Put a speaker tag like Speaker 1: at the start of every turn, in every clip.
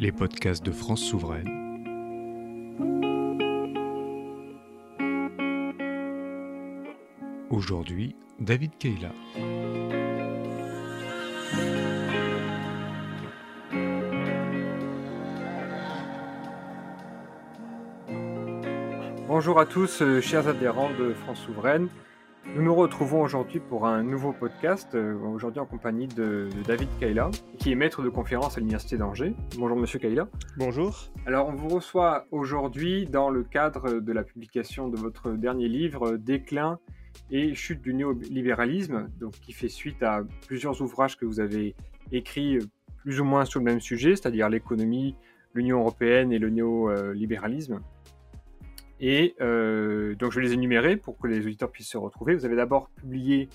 Speaker 1: les podcasts de France Souveraine. Aujourd'hui, David Keila.
Speaker 2: Bonjour à tous, euh, chers adhérents de France Souveraine. Nous nous retrouvons aujourd'hui pour un nouveau podcast, euh, aujourd'hui en compagnie de, de David Kaila, qui est maître de conférence à l'Université d'Angers. Bonjour Monsieur Kaila.
Speaker 3: Bonjour.
Speaker 2: Alors on vous reçoit aujourd'hui dans le cadre de la publication de votre dernier livre, Déclin et chute du néolibéralisme, donc qui fait suite à plusieurs ouvrages que vous avez écrits euh, plus ou moins sur le même sujet, c'est-à-dire l'économie, l'Union européenne et le néolibéralisme. Et euh, donc je vais les énumérer pour que les auditeurs puissent se retrouver. Vous avez d'abord publié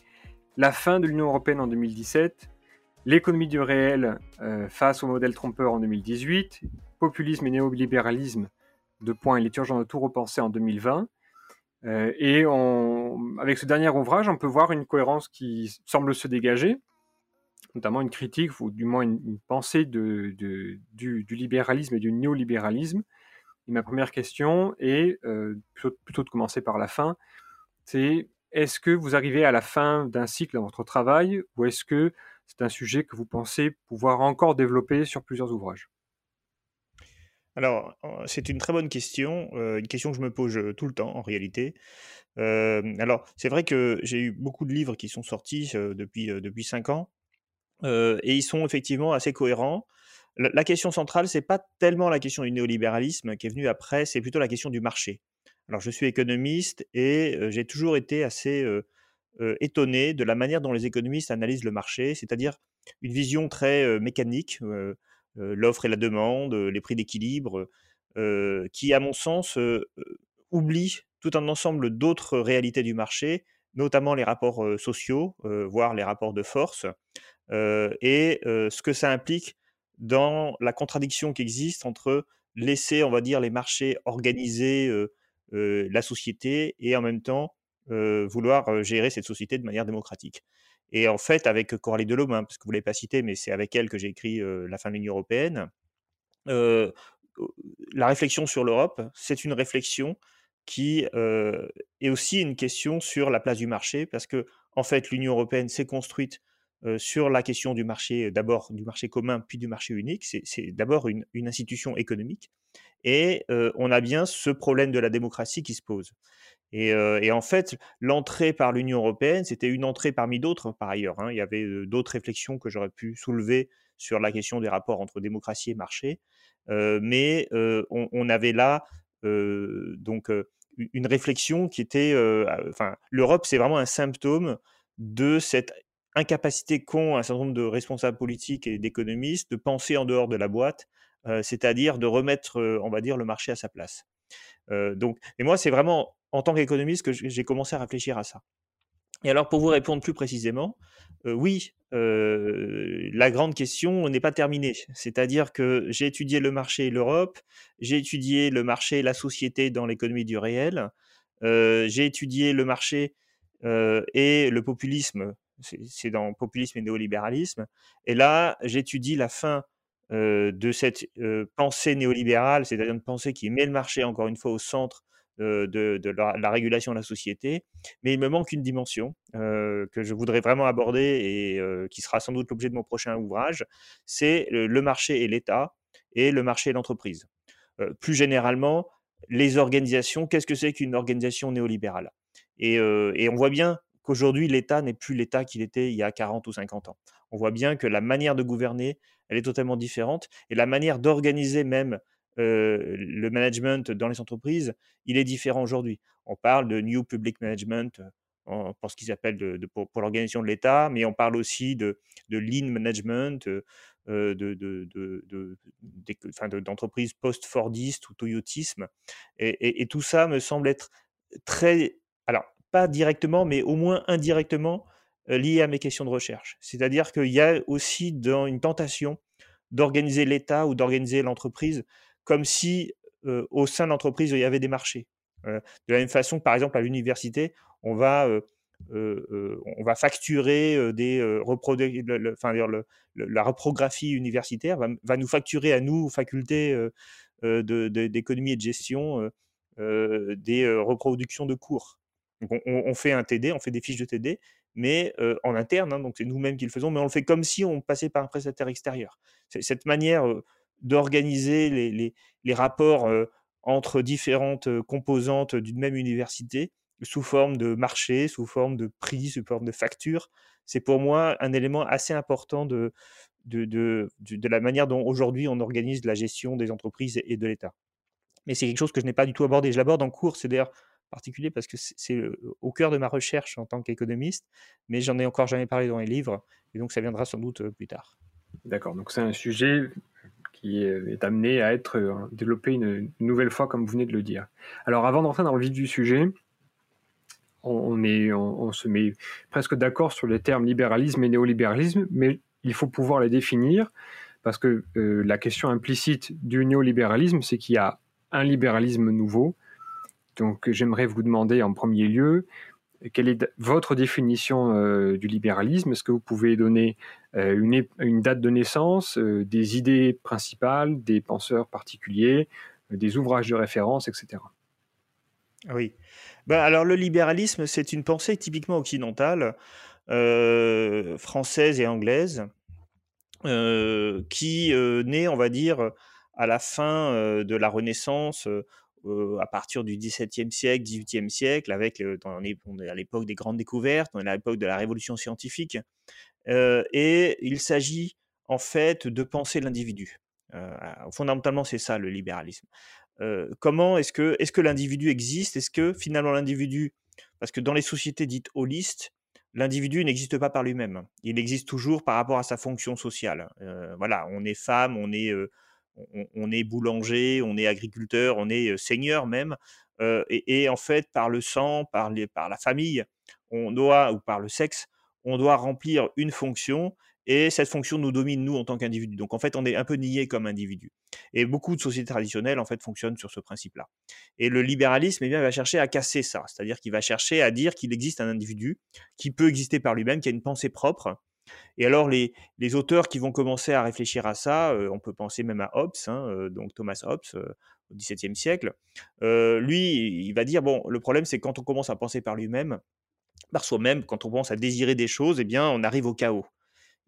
Speaker 2: La fin de l'Union européenne en 2017, L'économie du réel euh, face au modèle trompeur en 2018, Populisme et néolibéralisme, de points, il est urgent de tout repenser en 2020. Euh, et avec ce dernier ouvrage, on peut voir une cohérence qui semble se dégager, notamment une critique, ou du moins une, pensée du, libéralisme et du néolibéralisme, ma première question est, euh, plutôt, de commencer par la fin, c'est est-ce que vous arrivez à la fin d'un cycle dans votre travail ou est-ce que c'est un sujet que vous pensez pouvoir encore développer sur plusieurs ouvrages?
Speaker 3: Alors, c'est une très bonne question, euh, une question que je me pose tout le temps en réalité. Euh, alors, c'est vrai que j'ai eu beaucoup de livres qui sont sortis euh, depuis, depuis 5 ans, et ils sont effectivement assez cohérents la question centrale, c'est pas tellement la question du néolibéralisme qui est venue après, c'est plutôt la question du marché. Alors, je suis économiste et j'ai toujours été assez étonné de la manière dont les économistes analysent le marché, c'est-à-dire une vision très mécanique, l'offre et la demande, les prix d'équilibre, qui, à mon sens, oublie tout un ensemble d'autres réalités du marché, notamment les rapports sociaux, voire les rapports de force, et ce que ça implique dans la contradiction qui existe entre laisser, on va dire, les marchés organiser la société et en même temps vouloir gérer cette société de manière démocratique. Et en fait, avec Coralie Delhomme, hein, parce que vous ne l'avez pas cité, mais c'est avec elle que j'ai écrit La fin de l'Union européenne, la réflexion sur l'Europe, c'est une réflexion qui est aussi une question sur la place du marché, parce que en fait, l'Union européenne s'est construite sur la question du marché, d'abord du marché commun, puis du marché unique. C'est d'abord une, institution économique. Et on a bien ce problème de la démocratie qui se pose. Et, en fait, l'entrée par l'Union européenne, c'était une entrée parmi d'autres, par ailleurs. Hein. Il y avait d'autres réflexions que j'aurais pu soulever sur la question des rapports entre démocratie et marché. mais on, on, avait là donc une réflexion qui était, enfin, l'Europe, c'est vraiment un symptôme de cette incapacité qu'ont un certain nombre de responsables politiques et d'économistes de penser en dehors de la boîte, euh, c'est-à-dire de remettre, euh, on va dire, le marché à sa place. Euh, donc, et moi, c'est vraiment en tant qu'économiste que j'ai commencé à réfléchir à ça. Et alors, pour vous répondre plus précisément, oui, la grande question n'est pas terminée. C'est-à-dire que j'ai étudié le marché et l'Europe, j'ai étudié le marché et la société dans l'économie du réel, j'ai étudié le marché et le populisme c'est dans populisme et néolibéralisme. Et là, j'étudie la fin de cette pensée néolibérale, c'est-à-dire une pensée qui met le marché, encore une fois, au centre de, la, régulation de la société. Mais il me manque une dimension que je voudrais vraiment aborder et qui sera sans doute l'objet de mon prochain ouvrage, c'est le marché et l'État et le marché et l'entreprise. plus généralement, les organisations, qu'est-ce que c'est qu'une organisation néolibérale? Et, on voit bien qu'aujourd'hui, l'État n'est plus l'État qu'il était il y a 40 ou 50 ans. On voit bien que la manière de gouverner, elle est totalement différente, et la manière d'organiser même le management dans les entreprises, il est différent aujourd'hui. On parle de New Public Management pour ce qu'ils appellent pour, l'organisation de l'État, mais on parle aussi de, de Lean Management, euh, d'entreprises post-Fordistes ou Toyotisme. Et, et, tout ça me semble être très... Alors, pas directement, mais au moins indirectement euh, lié à mes questions de recherche. C'est-à-dire qu'il y a aussi dans une tentation d'organiser l'État ou d'organiser l'entreprise comme si euh, au sein de l'entreprise il y avait des marchés. Euh, de la même façon, par exemple, à l'université, on va on va facturer des la reprographie universitaire va, nous facturer à nous, facultés d'économie et de gestion, des reproductions de cours. On, fait un TD, on fait des fiches de TD, mais en interne, hein, donc c'est nous-mêmes qui le faisons, mais on le fait comme si on passait par un prestataire extérieur. Cette manière d'organiser les, rapports entre différentes composantes d'une même université sous forme de marché, sous forme de prix, sous forme de facture, c'est pour moi un élément assez important de, de, de, la manière dont aujourd'hui on organise la gestion des entreprises et de l'État. Mais c'est quelque chose que je n'ai pas du tout abordé. Je l'aborde en cours, c'est d'ailleurs particulier parce que c'est au cœur de ma recherche en tant qu'économiste, mais j'en ai encore jamais parlé dans les livres, et donc ça viendra sans doute plus tard.
Speaker 2: D'accord, donc c'est un sujet qui est amené à être développé une, nouvelle fois, comme vous venez de le dire. Alors avant d'entrer dans le vif du sujet, on, est, on, se met presque d'accord sur les termes libéralisme et néolibéralisme, mais il faut pouvoir les définir parce que la question implicite du néolibéralisme, c'est qu'il y a un libéralisme nouveau donc j'aimerais vous demander en premier lieu, quelle est votre définition euh, du libéralisme? Est-ce que vous pouvez donner euh, une, date de naissance, euh, des idées principales, des penseurs particuliers, des ouvrages de référence, etc.
Speaker 3: Oui. Ben, alors le libéralisme, c'est une pensée typiquement occidentale, française et anglaise, qui naît, on va dire, à la fin de la Renaissance à partir du XVIIe siècle, XVIIIe siècle, avec on, est, à l'époque des grandes découvertes, on est à l'époque de la révolution scientifique, et il s'agit en fait de penser l'individu. fondamentalement, c'est ça le libéralisme. comment est-ce que, est-ce que l'individu existe? Est-ce que finalement l'individu, parce que dans les sociétés dites holistes, l'individu n'existe pas par lui-même. Il existe toujours par rapport à sa fonction sociale. voilà, on est femme, on est on, est boulanger, on est agriculteur, on est seigneur même. Et, en fait, par le sang, par, par la famille, on doit, ou par le sexe, on doit remplir une fonction et cette fonction nous domine, nous, en tant qu'individu. Donc, en fait, on est un peu nié comme individu. Et beaucoup de sociétés traditionnelles, en fait, fonctionnent sur ce principe-là. Et le libéralisme, eh bien, va chercher à casser ça. C'est-à-dire qu'il va chercher à dire qu'il existe un individu qui peut exister par lui-même, qui a une pensée propre, et alors, les, auteurs qui vont commencer à réfléchir à ça, on peut penser même à Hobbes, hein, donc Thomas Hobbes, au XVIIe siècle. lui, il va dire bon, le problème, c'est quand on commence à penser par lui-même, par soi-même, quand on commence à désirer des choses, eh bien, on arrive au chaos.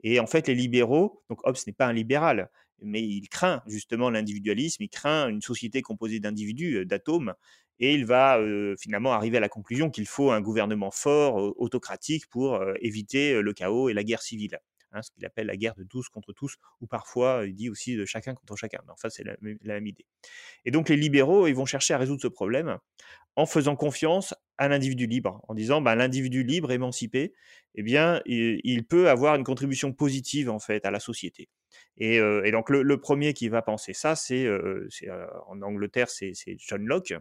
Speaker 3: Et en fait, les libéraux, donc Hobbes n'est pas un libéral, mais il craint justement l'individualisme, il craint une société composée d'individus, d'atomes, et il va finalement arriver à la conclusion qu'il faut un gouvernement fort, autocratique, pour éviter le chaos et la guerre civile. Hein, ce qu'il appelle la guerre de tous contre tous, ou parfois il dit aussi de chacun contre chacun. Mais enfin, c'est la, même idée. Et donc les libéraux, ils vont chercher à résoudre ce problème en faisant confiance à l'individu libre, en disant ben, l'individu libre, émancipé, eh bien, il, peut avoir une contribution positive en fait à la société. Et, donc le, premier qui va penser ça, c'est en Angleterre, c'est John Locke,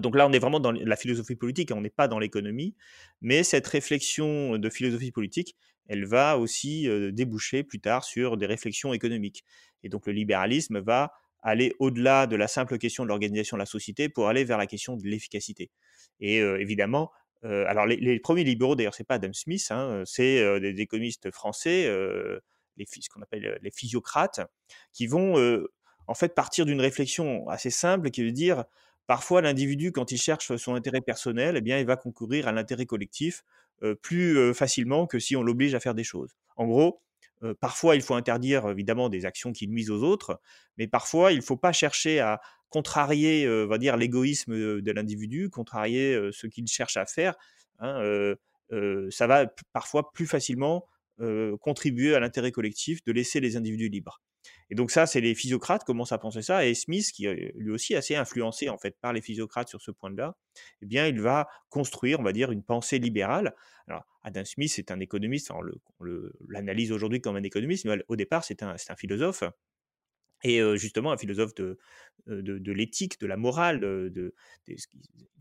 Speaker 3: donc là, on est vraiment dans la philosophie politique, on n'est pas dans l'économie, mais cette réflexion de philosophie politique, elle va aussi déboucher plus tard sur des réflexions économiques. Et donc le libéralisme va aller au-delà de la simple question de l'organisation de la société pour aller vers la question de l'efficacité. Et évidemment, alors les, premiers libéraux, d'ailleurs, c'est pas Adam Smith, hein, c'est des économistes français, les, ce qu'on appelle les physiocrates, qui vont en fait partir d'une réflexion assez simple qui veut dire Parfois, l'individu, quand il cherche son intérêt personnel, eh bien, il va concourir à l'intérêt collectif plus facilement que si on l'oblige à faire des choses. En gros, parfois, il faut interdire évidemment des actions qui nuisent aux autres, mais parfois, il ne faut pas chercher à contrarier, va dire, l'égoïsme de l'individu, contrarier ce qu'il cherche à faire. Hein, ça va parfois plus facilement contribuer à l'intérêt collectif de laisser les individus libres. Et donc ça, c'est les physiocrates commencent à penser ça, et Smith, qui est lui aussi assez influencé en fait par les physiocrates sur ce point-là, eh bien, il va construire, on va dire, une pensée libérale. Alors, Adam Smith est un économiste, on l'analyse aujourd'hui comme un économiste, mais au départ, c'est un, philosophe. Et justement, un philosophe de, de, l'éthique, de la morale, de, il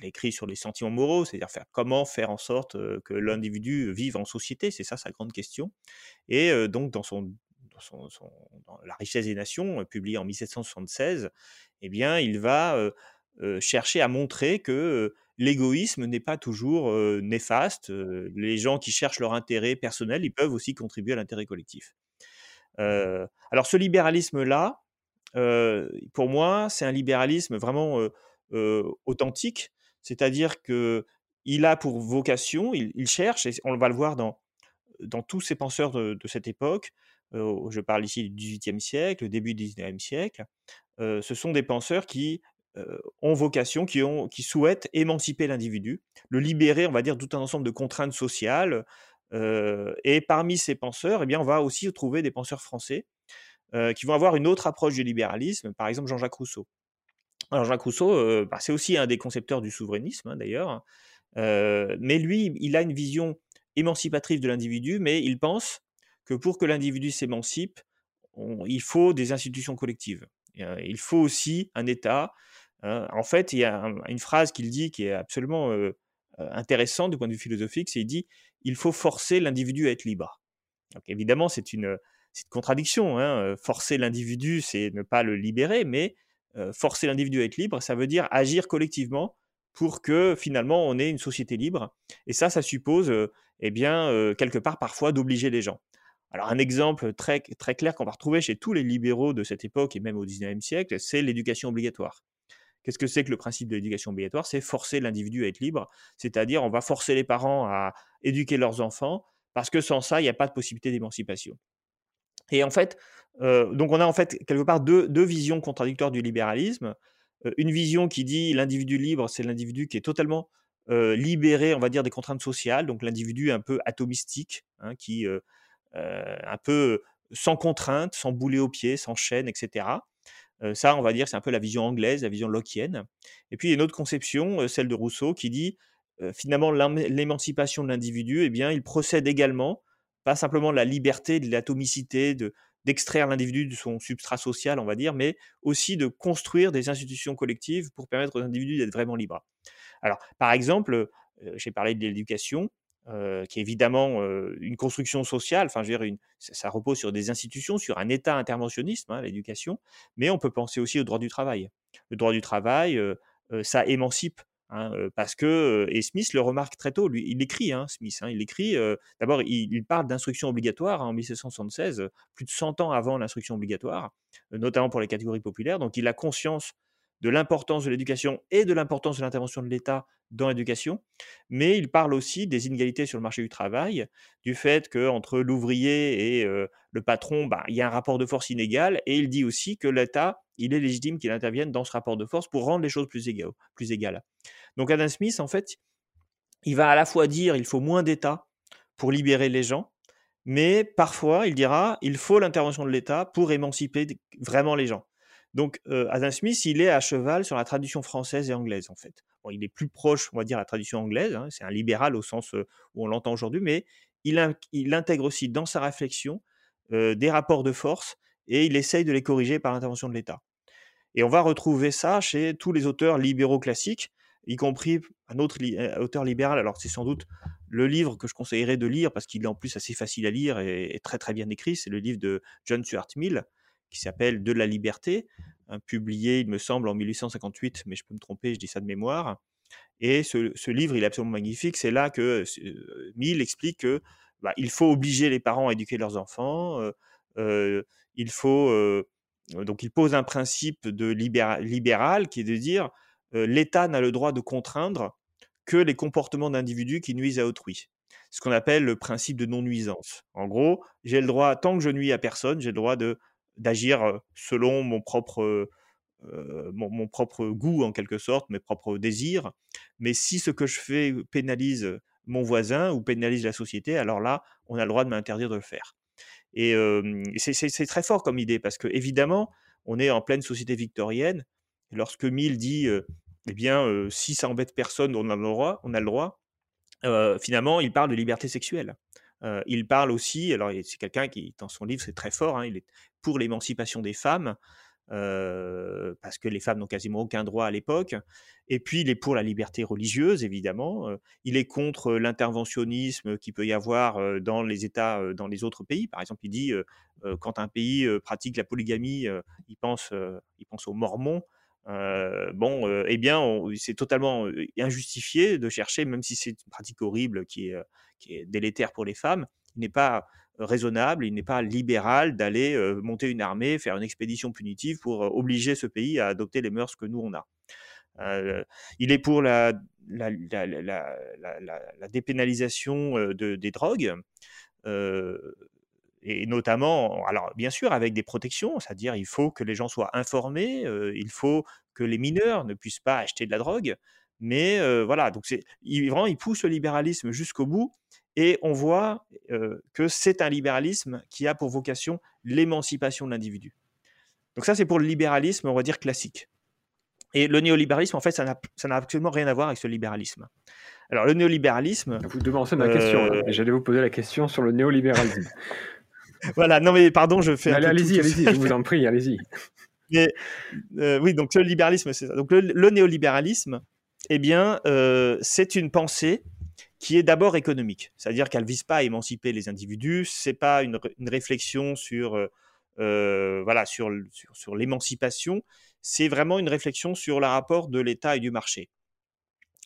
Speaker 3: a écrit sur les sentiments moraux, c'est-à-dire faire, comment faire en sorte que l'individu vive en société, c'est ça sa grande question. Et donc, dans son dans, La richesse des nations, publié en 1776, eh bien, il va chercher à montrer que l'égoïsme n'est pas toujours néfaste. les gens qui cherchent leur intérêt personnel, ils peuvent aussi contribuer à l'intérêt collectif. alors ce libéralisme-là, pour moi, c'est un libéralisme vraiment authentique, c'est-à-dire que il a pour vocation, il, cherche, et on va le voir dans, dans tous ces penseurs de, cette époque, je parle ici du XVIIIe siècle, début du XIXe siècle, ce sont des penseurs qui ont vocation, qui, ont, qui souhaitent émanciper l'individu, le libérer, on va dire, tout un ensemble de contraintes sociales. et parmi ces penseurs, eh bien, on va aussi trouver des penseurs français qui vont avoir une autre approche du libéralisme, par exemple Jean-Jacques Rousseau. Alors Jean-Jacques Rousseau, bah, c'est aussi un des concepteurs du souverainisme, hein, d'ailleurs, mais lui, il a une vision émancipatrice de l'individu, mais il pense que pour que l'individu s'émancipe, il faut des institutions collectives. il faut aussi un État. Hein. En fait, il y a une phrase qu'il dit qui est absolument intéressante du point de vue philosophique, c'est il dit il faut forcer l'individu à être libre. Évidemment, c'est une, contradiction. Hein. Forcer l'individu, c'est ne pas le libérer, mais forcer l'individu à être libre, ça veut dire agir collectivement pour que finalement on ait une société libre. Et ça, ça suppose, eh bien, quelque part parfois d'obliger les gens. Alors un exemple très, très clair qu'on va retrouver chez tous les libéraux de cette époque et même au XIXe siècle, c'est l'éducation obligatoire. Qu'est-ce que c'est que le principe de l'éducation obligatoire? C'est forcer l'individu à être libre, c'est-à-dire on va forcer les parents à éduquer leurs enfants, parce que sans ça, il n'y a pas de possibilité d'émancipation. Et en fait, donc on a en fait quelque part deux, deux visions contradictoires du libéralisme. une vision qui dit l'individu libre, c'est l'individu qui est totalement libéré, on va dire, des contraintes sociales, donc l'individu un peu atomistique, hein, qui un peu sans contrainte, sans boulet au pied, sans chaîne, etc. ça, on va dire, c'est un peu la vision anglaise, la vision lockienne. Et puis, il y a une autre conception, celle de Rousseau, qui dit finalement l'émancipation de l'individu, eh bien, il procède également, pas simplement de la liberté, de l'atomicité, de, d'extraire l'individu de son substrat social, on va dire, mais aussi de construire des institutions collectives pour permettre aux individus d'être vraiment libres. Alors, par exemple, j'ai parlé de l'éducation, qui est évidemment une construction sociale. Enfin, je veux dire, ça, repose sur des institutions, sur un État interventionniste, hein, l'éducation. Mais on peut penser aussi au droit du travail. Le droit du travail, ça émancipe. Hein, parce que, et Smith le remarque très tôt, lui, il écrit, hein, Smith, il écrit, d'abord, il, parle d'instruction obligatoire en 1776, plus de 100 ans avant l'instruction obligatoire, notamment pour les catégories populaires. Donc, il a conscience de l'importance de l'éducation et de l'importance de l'intervention de l'État dans l'éducation, mais il parle aussi des inégalités sur le marché du travail, du fait qu'entre l'ouvrier et le patron, bah, il y a un rapport de force inégal, et il dit aussi que l'État, il est légitime qu'il intervienne dans ce rapport de force pour rendre les choses plus, égales. Plus égales. Donc Adam Smith, en fait, il va à la fois dire il faut moins d'État pour libérer les gens, mais parfois il dira il faut l'intervention de l'État pour émanciper vraiment les gens. Donc, Adam Smith, il est à cheval sur la tradition française et anglaise, en fait. il est plus proche, on va dire, à la tradition anglaise. Hein, c'est un libéral au sens où on l'entend aujourd'hui, mais il, intègre aussi dans sa réflexion des rapports de force et il essaye de les corriger par l'intervention de l'État. Et on va retrouver ça chez tous les auteurs libéraux classiques, y compris un autre auteur libéral. Alors, c'est sans doute le livre que je conseillerais de lire parce qu'il est en plus assez facile à lire et, et très très bien écrit. C'est le livre de John Stuart Mill, qui s'appelle De la liberté, hein, publié, il me semble, en 1858, mais je peux me tromper, je dis ça de mémoire. Et ce, livre, il est absolument magnifique. C'est là que euh, Mill explique que bah, il faut obliger les parents à éduquer leurs enfants. Euh, euh, il faut donc il pose un principe de libéral qui est de dire l'État n'a le droit de contraindre que les comportements d'individus qui nuisent à autrui. Ce qu'on appelle le principe de non-nuisance. En gros, j'ai le droit, tant que je nuis à personne, j'ai le droit de d'agir selon mon propre, mon, propre goût en quelque sorte, mes propres désirs. Mais si ce que je fais pénalise mon voisin ou pénalise la société, alors là, on a le droit de m'interdire de le faire. Et c'est très fort comme idée parce que évidemment, on est en pleine société victorienne. Lorsque Mill dit, eh bien, si ça embête personne, on a le droit, on a le droit. finalement, il parle de liberté sexuelle il parle aussi, alors c'est quelqu'un qui, dans son livre, c'est très fort, hein, il est pour l'émancipation des femmes, parce que les femmes n'ont quasiment aucun droit à l'époque. Et puis, il est pour la liberté religieuse, évidemment. il est contre l'interventionnisme qu'il peut y avoir dans les États, dans les autres pays. Par exemple, il dit, quand un pays pratique la polygamie, il, pense, il pense aux Mormons. Bon, eh bien, c'est totalement injustifié de chercher, même si c'est une pratique horrible qui est, délétère pour les femmes, il n'est pas raisonnable, il n'est pas libéral d'aller monter une armée, faire une expédition punitive pour obliger ce pays à adopter les mœurs que nous on a. il est pour la, dépénalisation des drogues et notamment, alors bien sûr avec des protections, c'est-à-dire il faut que les gens soient informés, il faut que les mineurs ne puissent pas acheter de la drogue, mais voilà, donc c'est vraiment il pousse le libéralisme jusqu'au bout et on voit que c'est un libéralisme qui a pour vocation l'émancipation de l'individu. Donc ça c'est pour le libéralisme, on va dire classique. Et le néolibéralisme, en fait, ça n'a absolument rien à voir avec ce libéralisme. Alors le néolibéralisme.
Speaker 2: Vous devancez ma question. J'allais vous poser la question sur le néolibéralisme.
Speaker 3: voilà, non mais pardon, je fais.
Speaker 2: Allez, allez-y, allez-y, je vous en prie, allez-y.
Speaker 3: Mais euh, oui, donc le libéralisme, c'est ça. Donc le, néolibéralisme, eh bien, euh, c'est une pensée qui est d'abord économique, c'est-à-dire qu'elle vise pas à émanciper les individus, c'est pas une, réflexion sur euh, voilà sur, sur, sur l'émancipation, c'est vraiment une réflexion sur le rapport de l'État et du marché.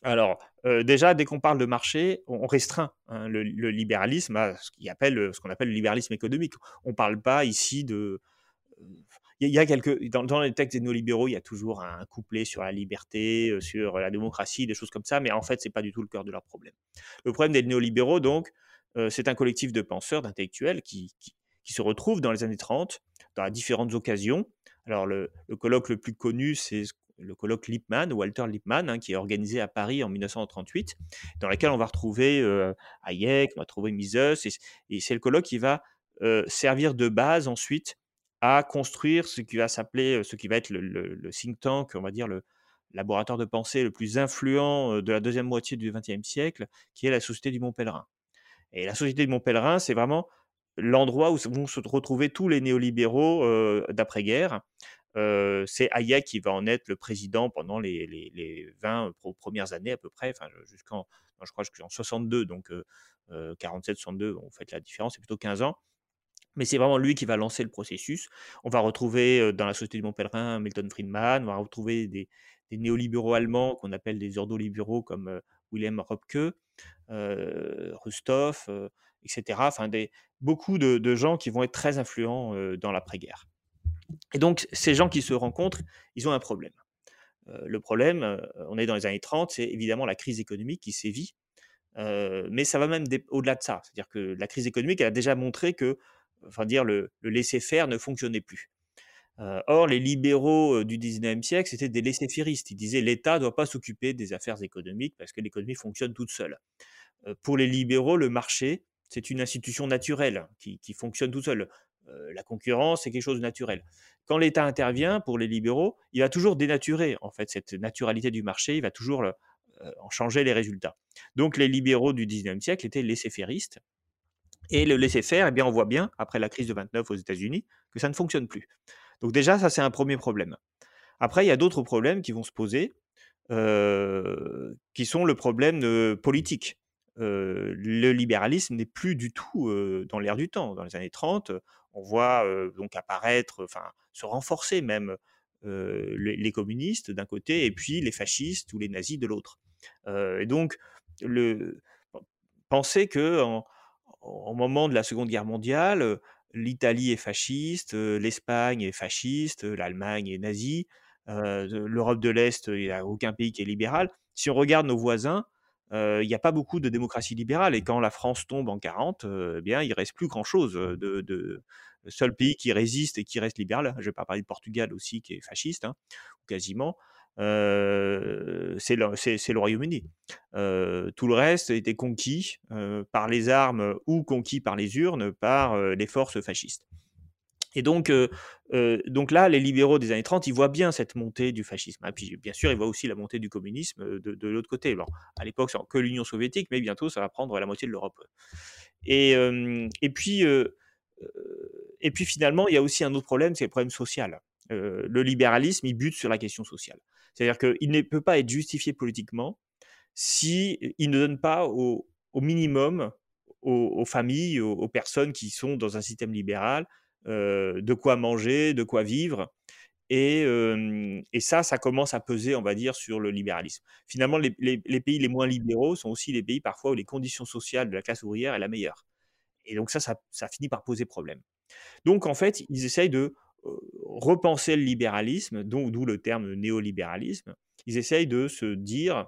Speaker 3: Alors, déjà, dès qu'on parle de marché, on, restreint hein, le, libéralisme à ce qu'on appelle, ce qu'on appelle le libéralisme économique. On ne parle pas ici de... Il y, a quelques, dans, les textes des néolibéraux, il y a toujours un couplet sur la liberté, sur la démocratie, des choses comme ça, mais en fait, ce n'est pas du tout le cœur de leur problème. Le problème des néolibéraux, donc, c'est un collectif de penseurs, d'intellectuels qui, qui, se retrouvent dans les années 30, dans différentes occasions. Alors, le, le colloque le plus connu, c'est le colloque Lippmann, Walter Lippmann, hein, qui est organisé à Paris en 1938, dans lequel on va retrouver euh, Hayek, on va trouver Mises, et, c'est le colloque qui va euh, servir de base ensuite à construire ce qui va s'appeler, euh, ce qui va être le, think tank, on va dire le laboratoire de pensée le plus influent de la deuxième moitié du XXe siècle, qui est la Société du Mont Pèlerin. Et la Société du Mont Pèlerin, c'est vraiment l'endroit où vont se retrouver tous les néolibéraux d'après-guerre, c'est Hayek qui va en être le président pendant les, les, 20 premières années à peu près, jusqu'en, je crois jusqu'en 62, donc 47-62, on fait la différence, c'est plutôt 15 ans. Mais c'est vraiment lui qui va lancer le processus. On va retrouver dans la Société du Mont Pèlerin Milton Friedman, on va retrouver des, néolibéraux allemands qu'on appelle des ordolibéraux comme Wilhelm Röpke, Rustov, etc. Enfin, beaucoup de, gens qui vont être très influents dans l'après-guerre. Et donc, ces gens qui se rencontrent, ils ont un problème. Euh, le problème, euh, on est dans les années 30, c'est évidemment la crise économique qui sévit, euh, mais ça va même au-delà de ça. C'est-à-dire que la crise économique, elle a déjà montré que enfin dire, le, laisser-faire ne fonctionnait plus. or, les libéraux du 19e siècle, c'était des laissés-fairistes. Ils disaient l'État ne doit pas s'occuper des affaires économiques parce que l'économie fonctionne toute seule. pour les libéraux, le marché, c'est une institution naturelle qui, qui fonctionne toute seule. Euh, la concurrence, c'est quelque chose de naturel. Quand l'État intervient, pour les libéraux, il va toujours dénaturer en fait cette naturalité du marché, il va toujours euh, en changer les résultats. Donc les libéraux du 19e siècle étaient laissés-fairistes. Et le laisser-faire, eh bien, on voit bien, après la crise de 29 aux États-Unis, que ça ne fonctionne plus. Donc déjà, ça, c'est un premier problème. Après, il y a d'autres problèmes qui vont se poser, euh, qui sont le problème politique. le libéralisme n'est plus du tout dans l'air du temps. Dans les années 30, on voit donc apparaître, enfin se renforcer même les, communistes d'un côté et puis les fascistes ou les nazis de l'autre. et donc le, penser que au moment de la Seconde Guerre mondiale, l'Italie est fasciste, l'Espagne est fasciste, l'Allemagne est nazie, l'Europe de l'Est, il n'y a aucun pays qui est libéral. Si on regarde nos voisins, il n'y a pas beaucoup de démocratie libérale. Et quand la France tombe en 40, eh bien, il reste plus grand-chose. De, le seul pays qui résiste et qui reste libéral, je ne vais pas parler de Portugal aussi, qui est fasciste, hein, quasiment, c'est le, Royaume-Uni. tout le reste été conquis par les armes ou conquis par les urnes par les forces fascistes. Et donc, donc là, les libéraux des années 30, ils voient bien cette montée du fascisme. Et puis, bien sûr, ils voient aussi la montée du communisme de, l'autre côté. Alors, à l'époque, c'est que l'Union soviétique, mais bientôt, ça va prendre la moitié de l'Europe. Et, et, puis, et puis, finalement, il y a aussi un autre problème, c'est le problème social. le libéralisme, il bute sur la question sociale. C'est-à-dire qu'il ne peut pas être justifié politiquement il ne donne pas au, minimum aux, familles, aux, personnes qui sont dans un système libéral, de quoi manger, de quoi vivre. et, et, ça, ça commence à peser, on va dire, sur le libéralisme. Finalement, les, pays les moins libéraux sont aussi les pays parfois où les conditions sociales de la classe ouvrière est la meilleure. Et donc ça, ça, ça finit par poser problème. Donc en fait, ils essayent de repenser le libéralisme, d'où le terme néolibéralisme. Ils essayent de se dire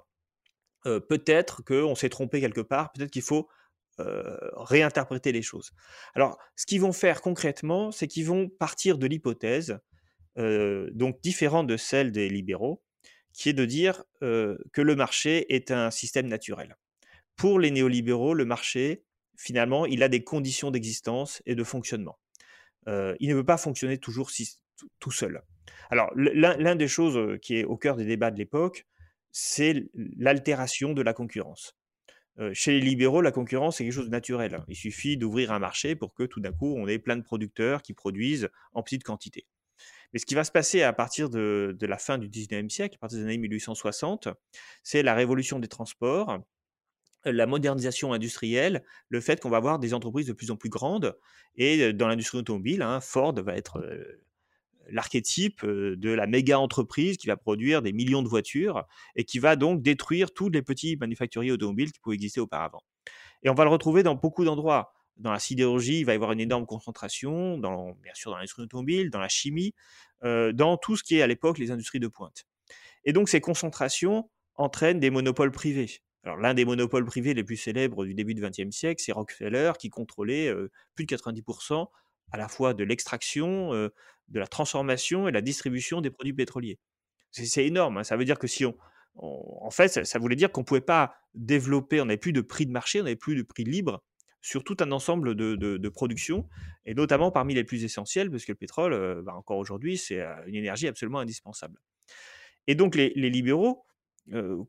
Speaker 3: peut-être qu'on s'est trompé quelque part, peut-être qu'il faut réinterpréter les choses. Alors, ce qu'ils vont faire concrètement, c'est qu'ils vont partir de l'hypothèse, donc différente de celle des libéraux, qui est de dire que le marché est un système naturel. Pour les néolibéraux, le marché, finalement, il a des conditions d'existence et de fonctionnement. il ne veut pas fonctionner toujours tout seul. Alors, l'un des choses qui est au cœur des débats de l'époque, c'est l'altération de la concurrence. Chez les libéraux, la concurrence est quelque chose de naturel. Il suffit d'ouvrir un marché pour que tout d'un coup, on ait plein de producteurs qui produisent en petite quantité. Mais ce qui va se passer à partir de, la fin du 19e siècle, à partir des années 1860, c'est la révolution des transports, la modernisation industrielle, le fait qu'on va avoir des entreprises de plus en plus grandes. Et dans l'industrie automobile, hein, Ford va être l'archétype de la méga entreprise qui va produire des millions de voitures et qui va donc détruire tous les petits manufacturiers automobiles qui pouvaient exister auparavant. Et on va le retrouver dans beaucoup d'endroits. Dans la sidérurgie, il va y avoir une énorme concentration, dans, bien sûr dans l'industrie automobile, dans la chimie, dans tout ce qui est à l'époque les industries de pointe. Et donc ces concentrations entraînent des monopoles privés. Alors l'un des monopoles privés les plus célèbres du début du XXe siècle, c'est Rockefeller qui contrôlait plus de 90% à la fois de l'extraction, de la transformation et la distribution des produits pétroliers. C'est énorme. Hein. Ça veut dire que si on, en fait, ça, voulait dire qu'on ne pouvait pas développer, on n'avait plus de prix de marché, on n'avait plus de prix libre sur tout un ensemble de, de, productions, et notamment parmi les plus essentielles, parce que le pétrole, bah, encore aujourd'hui, c'est une énergie absolument indispensable. Et donc les, libéraux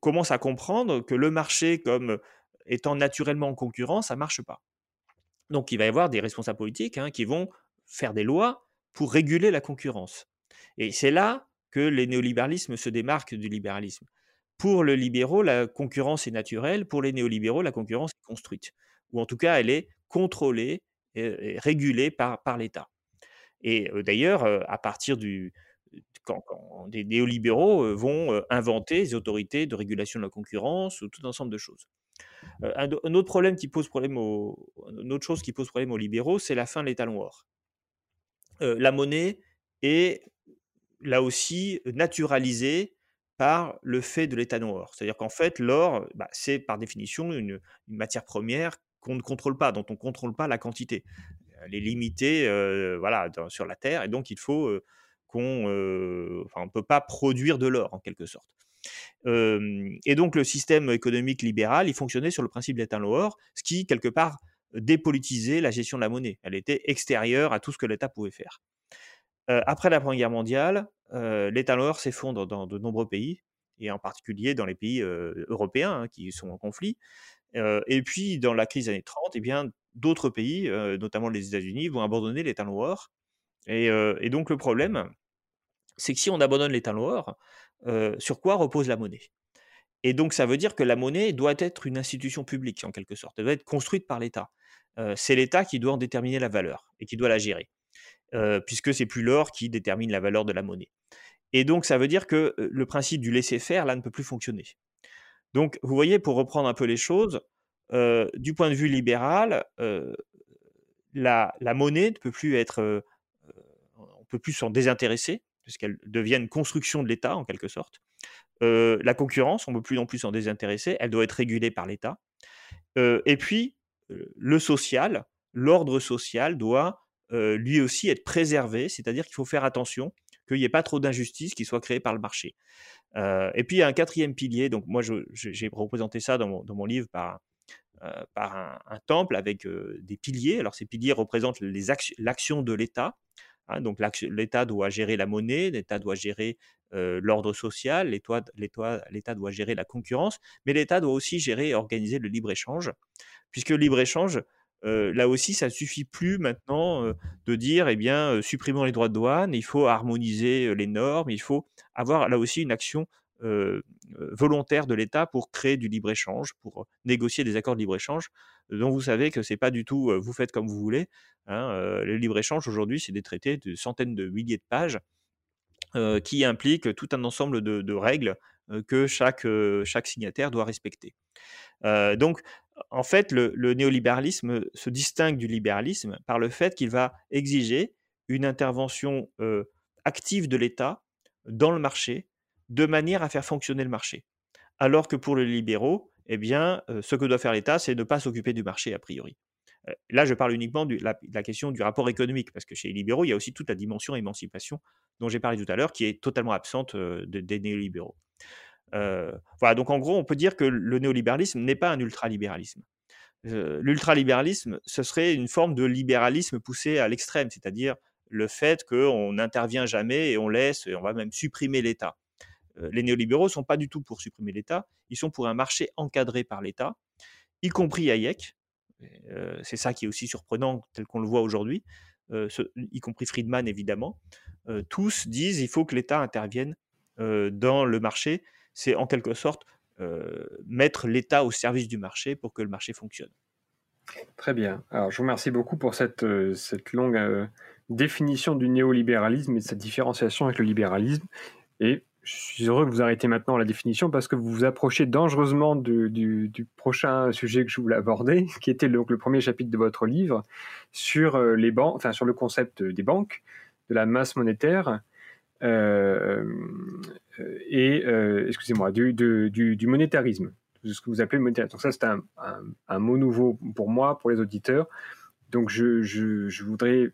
Speaker 3: commencent à comprendre que le marché, comme étant naturellement en concurrence, ça ne marche pas. Donc il va y avoir des responsables politiques hein, qui vont faire des lois pour réguler la concurrence. Et c'est là que les néolibéralismes se démarquent du libéralisme. Pour le libéraux, la concurrence est naturelle, pour les néolibéraux, la concurrence est construite, ou en tout cas elle est contrôlée et régulée par, par l'État. Et d'ailleurs, à partir du, quand, des néolibéraux vont inventer des autorités de régulation de la concurrence ou tout un ensemble de choses. Un, autre problème qui pose problème aux, autre chose qui pose problème aux libéraux, c'est la fin de l'étalon or. la monnaie est là aussi naturalisée par le fait de l'étalon or. C'est-à-dire qu'en fait, l'or, bah, c'est par définition une, matière première qu'on ne contrôle pas, dont on ne contrôle pas la quantité. Elle est limitée voilà, sur la Terre, et donc il faut qu'on... on ne peut pas produire de l'or, en quelque sorte et donc le système économique libéral, il fonctionnait sur le principe d'état or, ce qui, quelque part, dépolitisait la gestion de la monnaie. Elle était extérieure à tout ce que l'État pouvait faire. après la Première Guerre mondiale, l'état or s'effondre dans de nombreux pays, et en particulier dans les pays européens hein, qui sont en conflit. et puis, dans la crise des années 30, eh bien, d'autres pays, notamment les États-Unis, vont abandonner l'état or. Et, et, donc le problème, c'est que si on abandonne l'état sur quoi repose la monnaie. Et donc ça veut dire que la monnaie doit être une institution publique en quelque sorte, elle doit être construite par l'État. c'est l'État qui doit en déterminer la valeur et qui doit la gérer, puisque c'est plus l'or qui détermine la valeur de la monnaie. Et donc ça veut dire que le principe du laisser-faire là ne peut plus fonctionner. Donc vous voyez, pour reprendre un peu les choses, du point de vue libéral, la, la, monnaie ne peut plus être, on peut plus s'en désintéresser puisqu'elle devient une construction de l'État en quelque sorte. la concurrence, on ne peut plus non plus s'en désintéresser, elle doit être régulée par l'État. et puis, le social, l'ordre social doit lui aussi être préservé, c'est-à-dire qu'il faut faire attention qu'il n'y ait pas trop d'injustice qui soit créée par le marché. et puis, il y a un quatrième pilier, donc moi j'ai représenté ça dans mon, livre par, par un, temple avec des piliers. Alors ces piliers représentent l'action de l'État. Hein, donc l'État doit gérer la monnaie, l'État doit gérer l'ordre social, l'État doit gérer la concurrence, mais l'État doit aussi gérer et organiser le libre-échange, puisque le libre-échange, là aussi, ça ne suffit plus maintenant de dire, eh bien, supprimons les droits de douane, il faut harmoniser les normes, il faut avoir là aussi une action volontaire de l'État pour créer du libre-échange, pour négocier des accords de libre-échange, dont vous savez que c'est pas du tout vous faites comme vous voulez. Hein, le libre-échange aujourd'hui, c'est des traités de centaines de milliers de pages qui implique tout un ensemble de, règles que chaque, chaque signataire doit respecter. donc, en fait, le, néolibéralisme se distingue du libéralisme par le fait qu'il va exiger une intervention active de l'État dans le marché de manière à faire fonctionner le marché. Alors que pour les libéraux, eh bien, ce que doit faire l'État, c'est de ne pas s'occuper du marché a priori. Là, je parle uniquement de la, question du rapport économique, parce que chez les libéraux, il y a aussi toute la dimension émancipation dont j'ai parlé tout à l'heure, qui est totalement absente des néolibéraux. voilà, donc en gros, on peut dire que le néolibéralisme n'est pas un ultralibéralisme. L'ultralibéralisme, ce serait une forme de libéralisme poussé à l'extrême, c'est-à-dire le fait qu'on n'intervient jamais et on laisse, et on va même supprimer l'État. Les néolibéraux ne sont pas du tout pour supprimer l'État, ils sont pour un marché encadré par l'État, y compris Hayek, c'est ça qui est aussi surprenant tel qu'on le voit aujourd'hui, y compris Friedman évidemment. tous disent il faut que l'État intervienne dans le marché. C'est en quelque sorte mettre l'État au service du marché pour que le marché fonctionne.
Speaker 2: Très bien. Alors, je vous remercie beaucoup pour cette, cette longue définition du néolibéralisme et de sa différenciation avec le libéralisme. Et je suis heureux que vous arrêtiez maintenant la définition parce que vous vous approchez dangereusement du, prochain sujet que je voulais aborder, qui était donc le premier chapitre de votre livre sur euh, les banques, enfin sur le concept des banques, de la masse monétaire euh, et euh, excusez-moi du, monétarisme, ce que vous appelez monétarisme. Donc ça c'est un, mot nouveau pour moi, pour les auditeurs. Donc je voudrais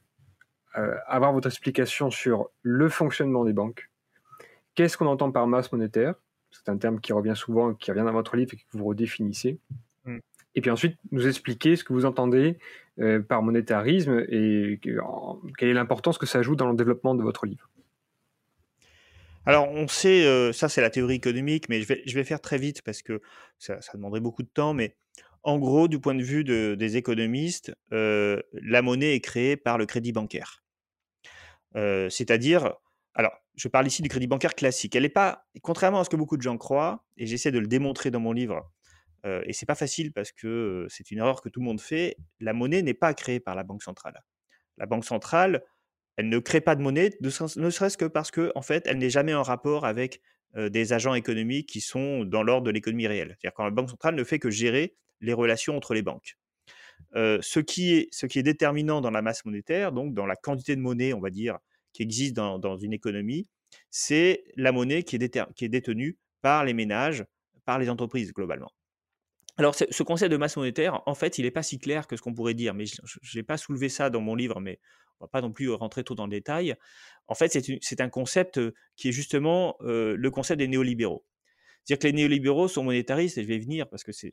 Speaker 2: avoir votre explication sur le fonctionnement des banques Qu'est-ce qu'on entend par masse monétaire? C'est un terme qui revient souvent, qui revient dans votre livre et que vous redéfinissez. Mm. Et puis ensuite, nous expliquer ce que vous entendez euh, par monétarisme et quelle est l'importance que ça joue dans le développement de votre livre.
Speaker 3: Alors, on sait, euh, ça c'est la théorie économique, mais je vais, je vais faire très vite parce que ça, demanderait beaucoup de temps. Mais en gros, du point de vue des économistes, euh, la monnaie est créée par le crédit bancaire. C'est-à-dire, alors, je parle ici du crédit bancaire classique. Elle n'est pas, contrairement à ce que beaucoup de gens croient, et j'essaie de le démontrer dans mon livre, euh, et c'est pas facile parce que euh, c'est une erreur que tout le monde fait. La monnaie n'est pas créée par la banque centrale. La banque centrale, elle ne crée pas de monnaie, ne serait-ce que parce que, en fait, elle n'est jamais en rapport avec euh, des agents économiques qui sont dans l'ordre de l'économie réelle. C'est-à-dire quand la banque centrale ne fait que gérer les relations entre les banques. est, ce qui est déterminant dans la masse monétaire, donc dans la quantité de monnaie, on va dire, qui existe dans, une économie, c'est la monnaie qui est, détenue par les ménages, par les entreprises globalement. Alors, ce concept de masse monétaire, en fait, il n'est pas si clair que ce qu'on pourrait dire, mais je n'ai pas soulevé ça dans mon livre, mais on ne va pas non plus rentrer trop dans le détail. En fait, c'est un concept qui est justement le concept des néolibéraux. C'est-à-dire que les néolibéraux sont monétaristes, et je vais venir parce que c'est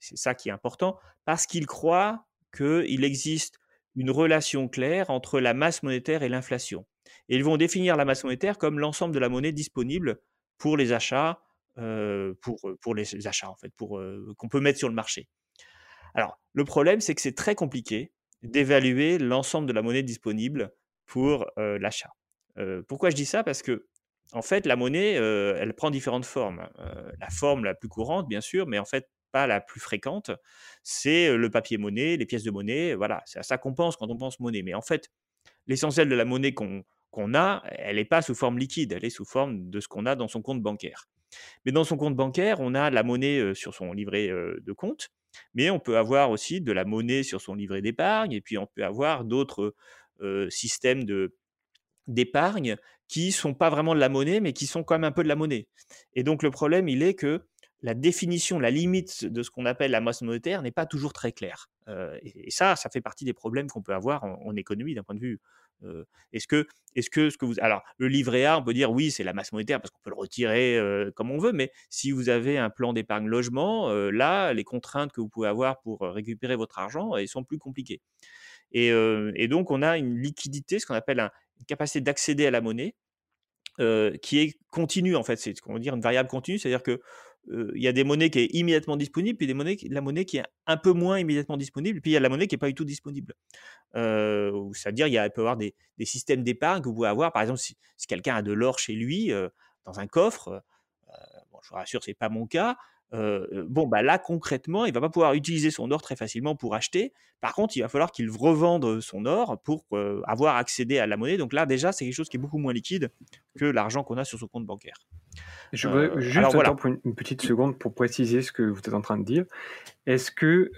Speaker 3: ça qui est important, parce qu'ils croient qu'il existe une relation claire entre la masse monétaire et l'inflation. Et ils vont définir la masse monétaire comme l'ensemble de la monnaie disponible pour les achats, euh, pour, euh, pour les achats en fait, pour euh, qu'on peut mettre sur le marché. Alors, le problème, c'est que c'est très compliqué d'évaluer l'ensemble de la monnaie disponible pour l'achat. pourquoi je dis ça? Parce que en fait, la monnaie, elle prend différentes formes. la forme la plus courante, bien sûr, mais en fait, la plus fréquente, c'est le papier monnaie, les pièces de monnaie. Voilà, c'est à ça qu'on pense quand on pense monnaie. Mais en fait, l'essentiel de la monnaie qu'on a, elle n'est pas sous forme liquide, elle est sous forme de ce qu'on a dans son compte bancaire. Mais dans son compte bancaire, on a la monnaie sur son livret de compte, mais on peut avoir aussi de la monnaie sur son livret d'épargne, et puis on peut avoir d'autres systèmes d'épargne qui sont pas vraiment de la monnaie, mais qui sont quand même un peu de la monnaie. Et donc le problème, il est que la définition, la limite de ce qu'on appelle la masse monétaire n'est pas toujours très claire. Et, ça, ça fait partie des problèmes qu'on peut avoir en, économie d'un point de vue. Est-ce que, est-ce que ce que vous, alors le livret A, on peut dire oui, c'est la masse monétaire parce qu'on peut le retirer comme on veut, mais si vous avez un plan d'épargne logement, là, les contraintes que vous pouvez avoir pour récupérer votre argent, elles sont plus compliquées. Et, donc, on a une liquidité, ce qu'on appelle une capacité d'accéder à la monnaie, qui est continue en fait. C'est ce qu'on va dire une variable continue, c'est-à-dire que il y a des monnaies qui sont immédiatement disponibles, puis des monnaies, la monnaie qui est un peu moins immédiatement disponible, puis il y a la monnaie qui n'est pas du tout disponible. C'est-à-dire, il, peut y avoir des, systèmes d'épargne que vous pouvez avoir. Par exemple, si, quelqu'un a de l'or chez lui, dans un coffre, bon, je vous rassure, ce n'est pas mon cas, bon, bah là, concrètement, il va pas pouvoir utiliser son or très facilement pour acheter. Par contre, il va falloir qu'il revende son or pour avoir accédé à la monnaie. Donc là, déjà, c'est quelque chose qui est beaucoup moins liquide que l'argent qu'on a sur son compte bancaire.
Speaker 2: Je veux juste attendre pour une, petite seconde pour préciser ce que vous êtes en train de dire. Est-ce que,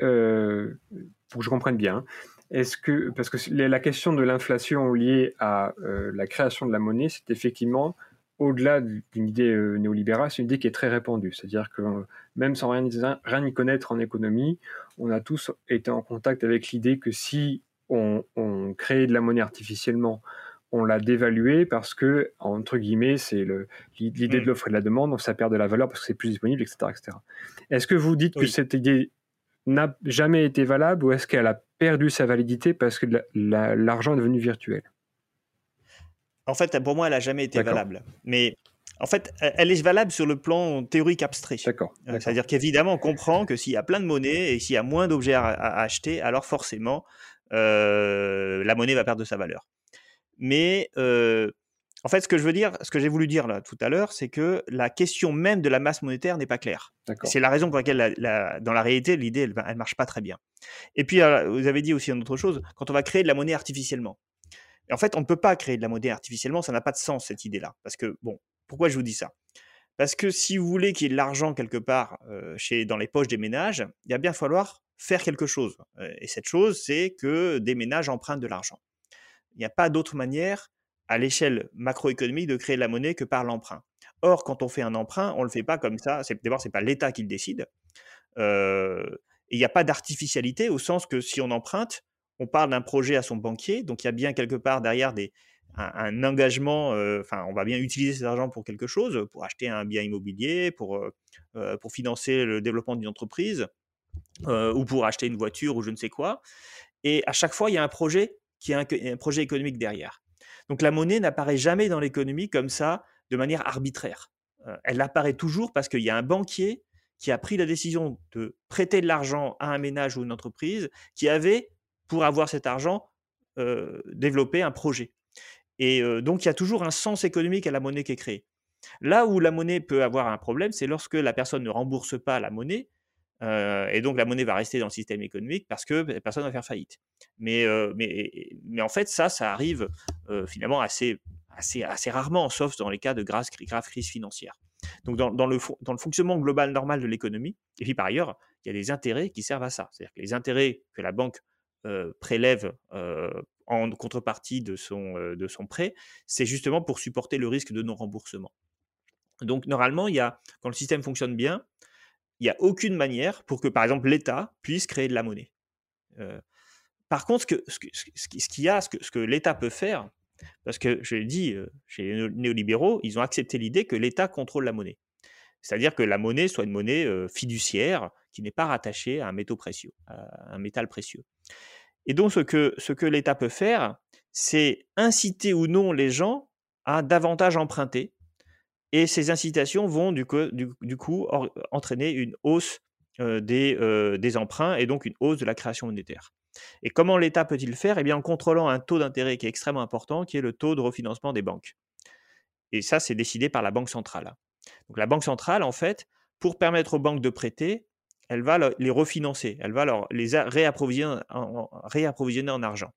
Speaker 2: pour que je comprenne bien, est-ce que, parce que la question de l'inflation liée à la création de la monnaie, c'est effectivement au-delà d'une idée euh, néolibérale, c'est une idée qui est très répandue. C'est-à-dire que euh, même sans rien, rien y connaître en économie, on a tous été en contact avec l'idée que si on, on crée de la monnaie artificiellement, on l'a dévaluée parce que, entre guillemets, c'est l'idée de mm. l'offre et de la demande, donc ça perd de la valeur parce que c'est plus disponible, etc. etc. Est-ce que vous dites que cette idée n'a jamais été valable ou est-ce qu'elle a perdu sa validité parce que l'argent est devenu virtuel?
Speaker 3: En fait, pour moi, elle n'a jamais été valable. Mais en fait, elle est valable sur le plan théorique abstrait.
Speaker 2: D'accord.
Speaker 3: Euh, c'est-à-dire qu'évidemment, on comprend que s'il y a plein de monnaie et s'il y a moins d'objets à, acheter, alors forcément, euh, la monnaie va perdre de sa valeur. Mais euh, en fait, ce que je veux dire, ce que j'ai voulu dire là tout à l'heure, c'est que la question même de la masse monétaire n'est pas claire. C'est la raison pour laquelle, dans la réalité, l'idée, elle, ne marche pas très bien. Et puis, vous avez dit aussi une autre chose, quand on va créer de la monnaie artificiellement en fait, on ne peut pas créer de la monnaie artificiellement, ça n'a pas de sens cette idée-là. Parce que, bon, pourquoi je vous dis ça? Parce que si vous voulez qu'il y ait de l'argent quelque part euh, chez, dans les poches des ménages, il va bien falloir faire quelque chose. Et cette chose, c'est que des ménages empruntent de l'argent. Il n'y a pas d'autre manière à l'échelle macroéconomique de créer de la monnaie que par l'emprunt. Or, quand on fait un emprunt, on ne le fait pas comme ça. D'abord, ce n'est pas l'État qui le décide. Euh, il n'y a pas d'artificialité au sens que si on emprunte, on parle d'un projet à son banquier, donc il y a bien quelque part derrière un, engagement, euh, enfin on va bien utiliser cet argent pour quelque chose, pour acheter un bien immobilier, pour, euh, pour financer le développement d'une entreprise, ou pour acheter une voiture ou je ne sais quoi. Et à chaque fois, il y a un projet qui est un, projet économique derrière. Donc la monnaie n'apparaît jamais dans l'économie comme ça, de manière arbitraire. elle apparaît toujours parce qu'il y a un banquier qui a pris la décision de prêter de l'argent à un ménage ou une entreprise qui avait pour avoir cet argent, développer un projet. Et donc, il y a toujours un sens économique à la monnaie qui est créée. Là où la monnaie peut avoir un problème, c'est lorsque la personne ne rembourse pas la monnaie, et donc la monnaie va rester dans le système économique parce que personne va faire faillite. Mais, mais, mais en fait, ça, ça arrive finalement assez, assez, assez rarement, sauf dans les cas de grave, grave crise financière. Donc dans, dans, le, dans le fonctionnement global normal de l'économie, et puis par ailleurs, il y a des intérêts qui servent à ça. C'est-à-dire que les intérêts que la banque prélève en contrepartie de son, de son prêt, c'est justement pour supporter le risque de non-remboursement. Donc normalement, il y a, quand le système fonctionne bien, il n'y a aucune manière pour que, par exemple, l'État puisse créer de la monnaie. par contre, ce qu'il y a, ce que, l'État peut faire, parce que je l'ai dit, chez les néolibéraux, ils ont accepté l'idée que l'État contrôle la monnaie. C'est-à-dire que la monnaie soit une monnaie fiduciaire qui n'est pas rattachée à un métaux précieux, à un métal précieux. Et donc, ce que l'État peut faire, c'est inciter ou non les gens à davantage emprunter. Et ces incitations vont du coup, entraîner une hausse des, emprunts et donc une hausse de la création monétaire. Et comment l'État peut-il faire? Eh bien, en contrôlant un taux d'intérêt qui est extrêmement important, qui est le taux de refinancement des banques. Et ça, c'est décidé par la Banque centrale. Donc la Banque centrale, en fait, pour permettre aux banques de prêter, elle va les refinancer, elle va leur, les réapprovisionner en argent.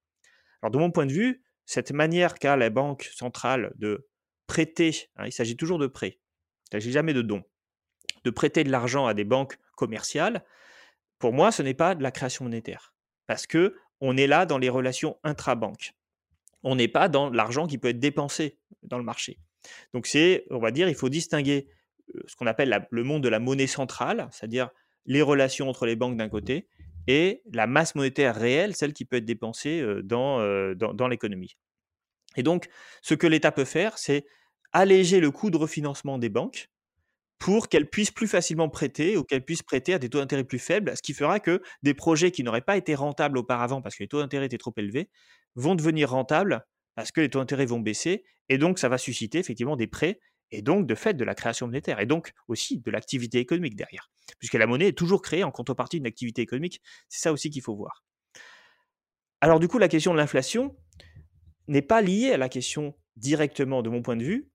Speaker 3: Alors de mon point de vue, cette manière qu'a la Banque centrale de prêter, hein, il s'agit toujours de prêt, il ne s'agit jamais de don, de prêter de l'argent à des banques commerciales, pour moi, ce n'est pas de la création monétaire. Parce que on est là dans les relations intra-banques. On n'est pas dans l'argent qui peut être dépensé dans le marché. Donc c'est, on va dire, il faut distinguer euh, ce qu'on appelle le monde de la monnaie centrale, c'est-à-dire les relations entre les banques d'un côté, et la masse monétaire réelle, celle qui peut être dépensée dans, dans, l'économie. Et donc, ce que l'État peut faire, c'est alléger le coût de refinancement des banques pour qu'elles puissent plus facilement prêter ou qu'elles puissent prêter à des taux d'intérêt plus faibles, ce qui fera que des projets qui n'auraient pas été rentables auparavant parce que les taux d'intérêt étaient trop élevés vont devenir rentables parce que les taux d'intérêt vont baisser et donc ça va susciter effectivement des prêts et donc de fait de la création monétaire, et donc aussi de l'activité économique derrière, puisque la monnaie est toujours créée en contrepartie d'une activité économique, c'est ça aussi qu'il faut voir. Alors du coup, la question de l'inflation n'est pas liée à la question directement, de mon point de vue,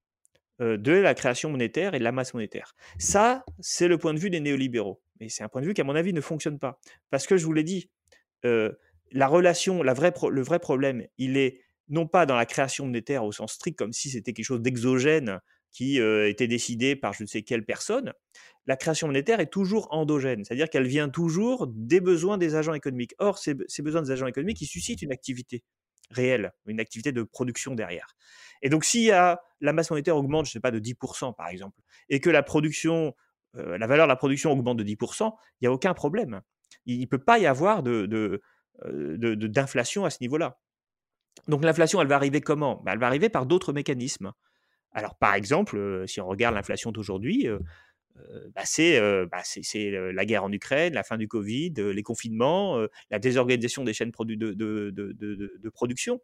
Speaker 3: de la création monétaire et de la masse monétaire. Ça, c'est le point de vue des néolibéraux. Mais c'est un point de vue qui, à mon avis, ne fonctionne pas. Parce que je vous l'ai dit, la relation, la vraie le vrai problème, il est non pas dans la création monétaire au sens strict, comme si c'était quelque chose d'exogène qui était décidé par je ne sais quelle personne. La création monétaire est toujours endogène, c'est-à-dire qu'elle vient toujours des besoins des agents économiques. Or, ces, ces besoins des agents économiques, ils suscitent une activité réelle, une activité de production derrière. Et donc, si la masse monétaire augmente, je sais pas, de 10% par exemple, et que la production, la valeur de la production augmente de 10%, il n'y a aucun problème. Il ne peut pas y avoir de, d'inflation à ce niveau-là. Donc l'inflation, elle va arriver comment? Bah, Elle va arriver par d'autres mécanismes. Alors par exemple, si on regarde l'inflation d'aujourd'hui, bah, c'est bah, la guerre en Ukraine, la fin du Covid, les confinements, la désorganisation des chaînes de, production,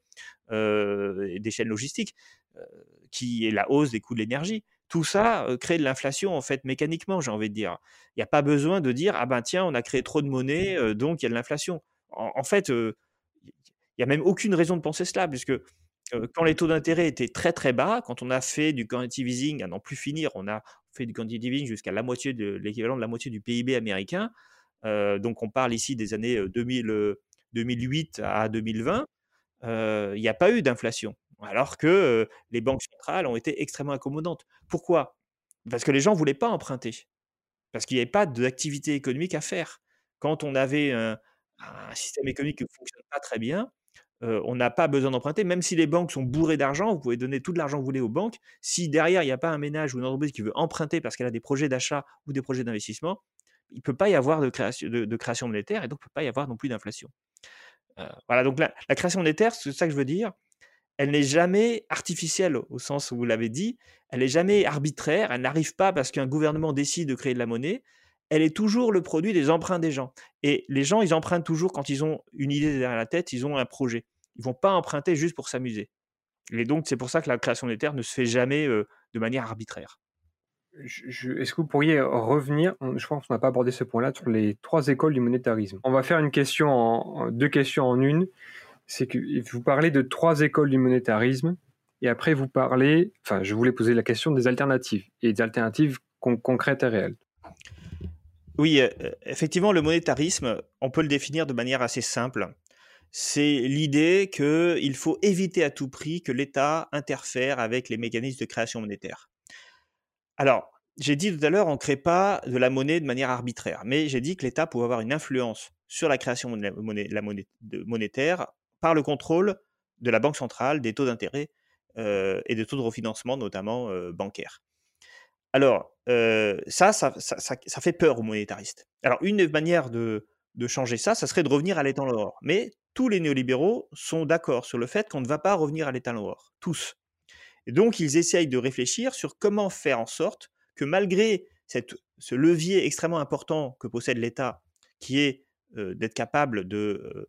Speaker 3: des chaînes logistiques, qui est la hausse des coûts de l'énergie. Tout ça crée de l'inflation, en fait, mécaniquement, j'ai envie de dire. Il n'y a pas besoin de dire, ah ben tiens, on a créé trop de monnaie, donc il y a de l'inflation. En, fait, il n'y a même aucune raison de penser cela, puisque quand les taux d'intérêt étaient très très bas, quand on a fait du quantitative easing à n'en plus finir, on a fait du quantitative easing jusqu'à la moitié de l'équivalent de la moitié du PIB américain. donc on parle ici des années 2000, 2008 à 2020. Il n'y a pas eu d'inflation, alors que les banques centrales ont été extrêmement accommodantes. Pourquoi? Parce que les gens ne voulaient pas emprunter, parce qu'il n'y avait pas d'activité économique à faire. Quand on avait un, un système économique qui ne fonctionne pas très bien, on n'a pas besoin d'emprunter, même si les banques sont bourrées d'argent, vous pouvez donner tout l'argent que vous voulez aux banques. Si derrière, il n'y a pas un ménage ou une entreprise qui veut emprunter parce qu'elle a des projets d'achat ou des projets d'investissement, il ne peut pas y avoir de création, de, création, monétaire et donc il ne peut pas y avoir non plus d'inflation. voilà, donc la, création monétaire, c'est ça que je veux dire, elle n'est jamais artificielle au sens où vous l'avez dit, elle n'est jamais arbitraire, elle n'arrive pas parce qu'un gouvernement décide de créer de la monnaie, elle est toujours le produit des emprunts des gens. Et les gens, ils empruntent toujours quand ils ont une idée derrière la tête, ils ont un projet. Ils vont pas emprunter juste pour s'amuser. Et donc, c'est pour ça que la création monétaire ne se fait jamais de manière arbitraire.
Speaker 2: Est-ce que vous pourriez revenir, je pense qu'on n'a pas abordé ce point-là, sur les trois écoles du monétarisme? On va faire une question en, deux questions en une. C'est que vous parlez de trois écoles du monétarisme, et après vous parlez, enfin, je voulais poser la question des alternatives, et des alternatives concrètes et réelles.
Speaker 3: Oui, effectivement, le monétarisme, on peut le définir de manière assez simple c'est l'idée qu'il faut éviter à tout prix que l'État interfère avec les mécanismes de création monétaire. Alors, j'ai dit tout à l'heure, on ne crée pas de la monnaie de manière arbitraire, mais j'ai dit que l'État pouvait avoir une influence sur la création de la monnaie, monétaire par le contrôle de la Banque centrale, des taux d'intérêt euh, et des taux de refinancement, notamment euh, bancaires. Alors, euh, ça ça, fait peur aux monétaristes. Alors, une manière de, de changer ça, ça serait de revenir à l'état l'or. Mais tous les néolibéraux sont d'accord sur le fait qu'on ne va pas revenir à l'état l'or. Tous. Et donc, ils essayent de réfléchir sur comment faire en sorte que malgré ce levier extrêmement important que possède l'État, qui est euh, d'être capable de,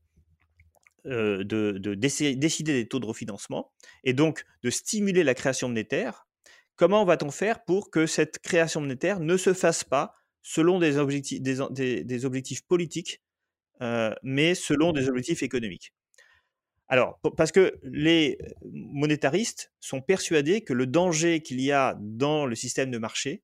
Speaker 3: euh, euh, de, décider des taux de refinancement, et donc de stimuler la création monétaire, comment va-t-on faire pour que cette création monétaire ne se fasse pas selon des objectifs, politiques, mais selon des objectifs économiques. Alors, parce que les monétaristes sont persuadés que le danger qu'il y a dans le système de marché,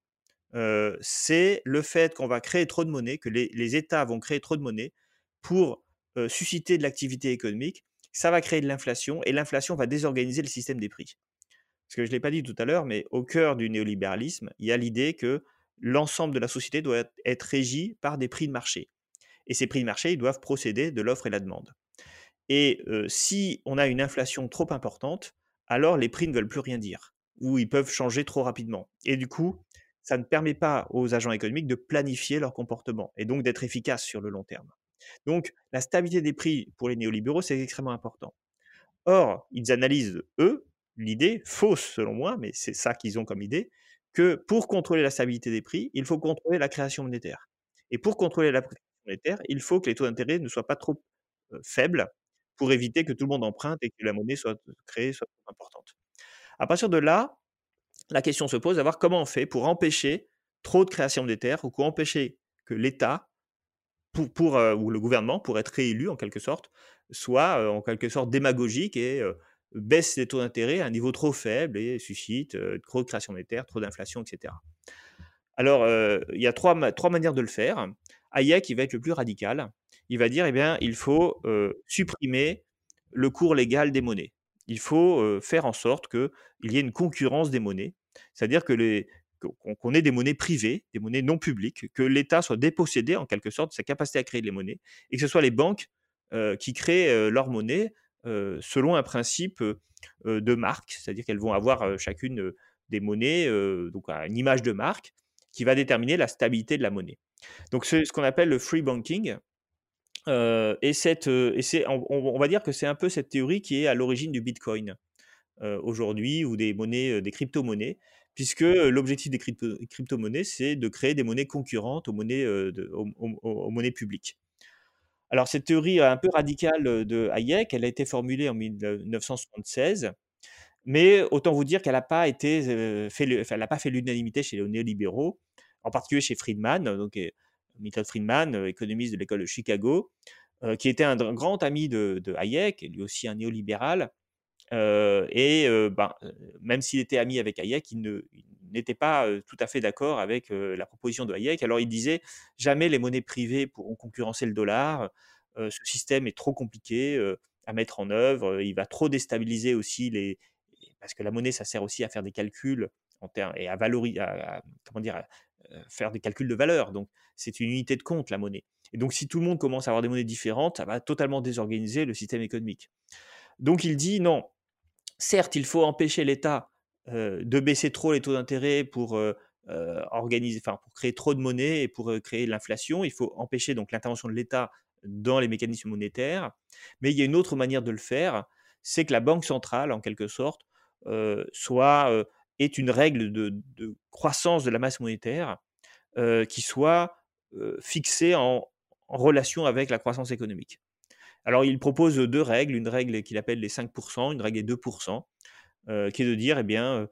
Speaker 3: euh, c'est le fait qu'on va créer trop de monnaie, que les, États vont créer trop de monnaie pour euh, susciter de l'activité économique. Ça va créer de l'inflation et l'inflation va désorganiser le système des prix. Parce que je ne l'ai pas dit tout à l'heure, mais au cœur du néolibéralisme, il y a l'idée que l'ensemble de la société doit être régi par des prix de marché. Et ces prix de marché, ils doivent procéder de l'offre et la demande. Et si on a une inflation trop importante, alors les prix ne veulent plus rien dire, ou ils peuvent changer trop rapidement. Et du coup, ça ne permet pas aux agents économiques de planifier leur comportement, et donc d'être efficaces sur le long terme. Donc la stabilité des prix pour les néolibéraux, c'est extrêmement important. Or, ils analysent, eux, l'idée, fausse selon moi, mais c'est ça qu'ils ont comme idée, que pour contrôler la stabilité des prix, il faut contrôler la création monétaire. Et pour contrôler la il faut que les taux d'intérêt ne soient pas trop faibles pour éviter que tout le monde emprunte et que la monnaie soit créée soit importante. À partir de là, la question se pose d'avoir comment on fait pour empêcher trop de création monétaire ou pour empêcher que l'État ou le gouvernement, pour être réélu en quelque sorte, soit en quelque sorte démagogique et baisse les taux d'intérêt à un niveau trop faible et suscite trop de création monétaire, trop d'inflation, etc. Alors, il y a trois manières de le faire. Hayek, il va être le plus radical. Il va dire, eh bien, il faut supprimer le cours légal des monnaies. Il faut faire en sorte qu'il y ait une concurrence des monnaies, c'est-à-dire qu'on ait des monnaies privées, des monnaies non publiques, que l'État soit dépossédé en quelque sorte de sa capacité à créer des monnaies, et que ce soit les banques qui créent leur monnaie selon un principe de marque, c'est-à-dire qu'elles vont avoir chacune des monnaies, donc une image de marque, qui va déterminer la stabilité de la monnaie. Donc c'est ce qu'on appelle le free banking. et cette, et c'est, on, va dire que c'est un peu cette théorie qui est à l'origine du Bitcoin aujourd'hui ou des monnaies, des crypto-monnaies, puisque l'objectif des crypto-monnaies, c'est de créer des monnaies concurrentes aux monnaies, aux, monnaies publiques. Alors cette théorie un peu radicale de Hayek, elle a été formulée en 1976, mais autant vous dire qu'elle n'a pas été pas fait l'unanimité chez les néolibéraux, en particulier chez Friedman, donc Milton Friedman, économiste de l'école de Chicago, qui était un grand ami de, Hayek, lui aussi un néolibéral, et ben, même s'il était ami avec Hayek, il n'était pas tout à fait d'accord avec la proposition de Hayek. Alors il disait jamais les monnaies privées pourront concurrencer le dollar. ce système est trop compliqué à mettre en œuvre. Il va trop déstabiliser aussi les parce que la monnaie ça sert aussi à faire des calculs en et à valoriser, comment dire, faire des calculs de valeur. Donc c'est une unité de compte la monnaie. Et donc si tout le monde commence à avoir des monnaies différentes, ça va totalement désorganiser le système économique. Donc il dit non, certes, il faut empêcher l'État de baisser trop les taux d'intérêt pour enfin, pour créer trop de monnaie et pour créer l'inflation. Il faut empêcher donc l'intervention de l'État dans les mécanismes monétaires. Mais il y a une autre manière de le faire, c'est que la banque centrale, en quelque sorte, soit est une règle de, croissance de la masse monétaire qui soit fixée en, relation avec la croissance économique. Alors, il propose deux règles, une règle qu'il appelle les 5%, une règle des 2%, euh, qui est de dire, eh bien,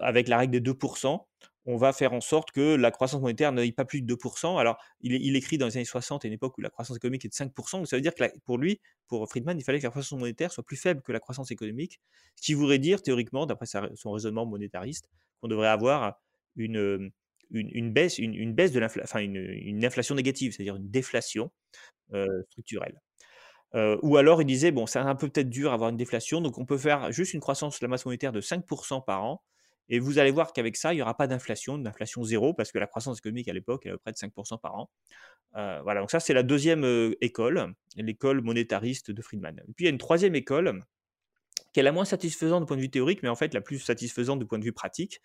Speaker 3: avec la règle des 2%, on va faire en sorte que la croissance monétaire n'aille pas plus de 2%. Alors, il, écrit dans les années 60, à une époque où la croissance économique est de 5%, donc ça veut dire que pour lui, pour Friedman, il fallait que la croissance monétaire soit plus faible que la croissance économique, ce qui voudrait dire, théoriquement, d'après son raisonnement monétariste, qu'on devrait avoir une, une, baisse, une, baisse de l'inflation, enfin une, inflation négative, c'est-à-dire une déflation structurelle. ou alors il disait, bon, c'est un peu peut-être dur d'avoir une déflation, donc on peut faire juste une croissance de la masse monétaire de 5% par an, et vous allez voir qu'avec ça, il n'y aura pas d'inflation, d'inflation zéro, parce que la croissance économique à l'époque, est à peu près de 5% par an. voilà, donc ça, c'est la deuxième école, l'école monétariste de Friedman. Et puis il y a une troisième école, qui est la moins satisfaisante du point de vue théorique, mais en fait la plus satisfaisante du point de vue pratique,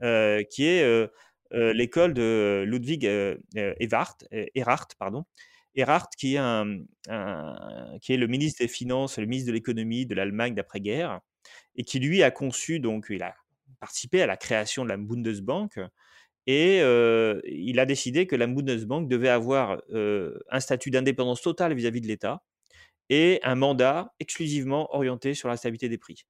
Speaker 3: qui est l'école de Ludwig Erhard, Erhard, pardon, Erhard qui est, qui est le ministre des Finances, le ministre de l'économie de l'Allemagne d'après-guerre, et qui lui a conçu, donc il a participé à la création de la Bundesbank, et il a décidé que la Bundesbank devait avoir un statut d'indépendance totale vis-à-vis de l'État et un mandat exclusivement orienté sur la stabilité des prix.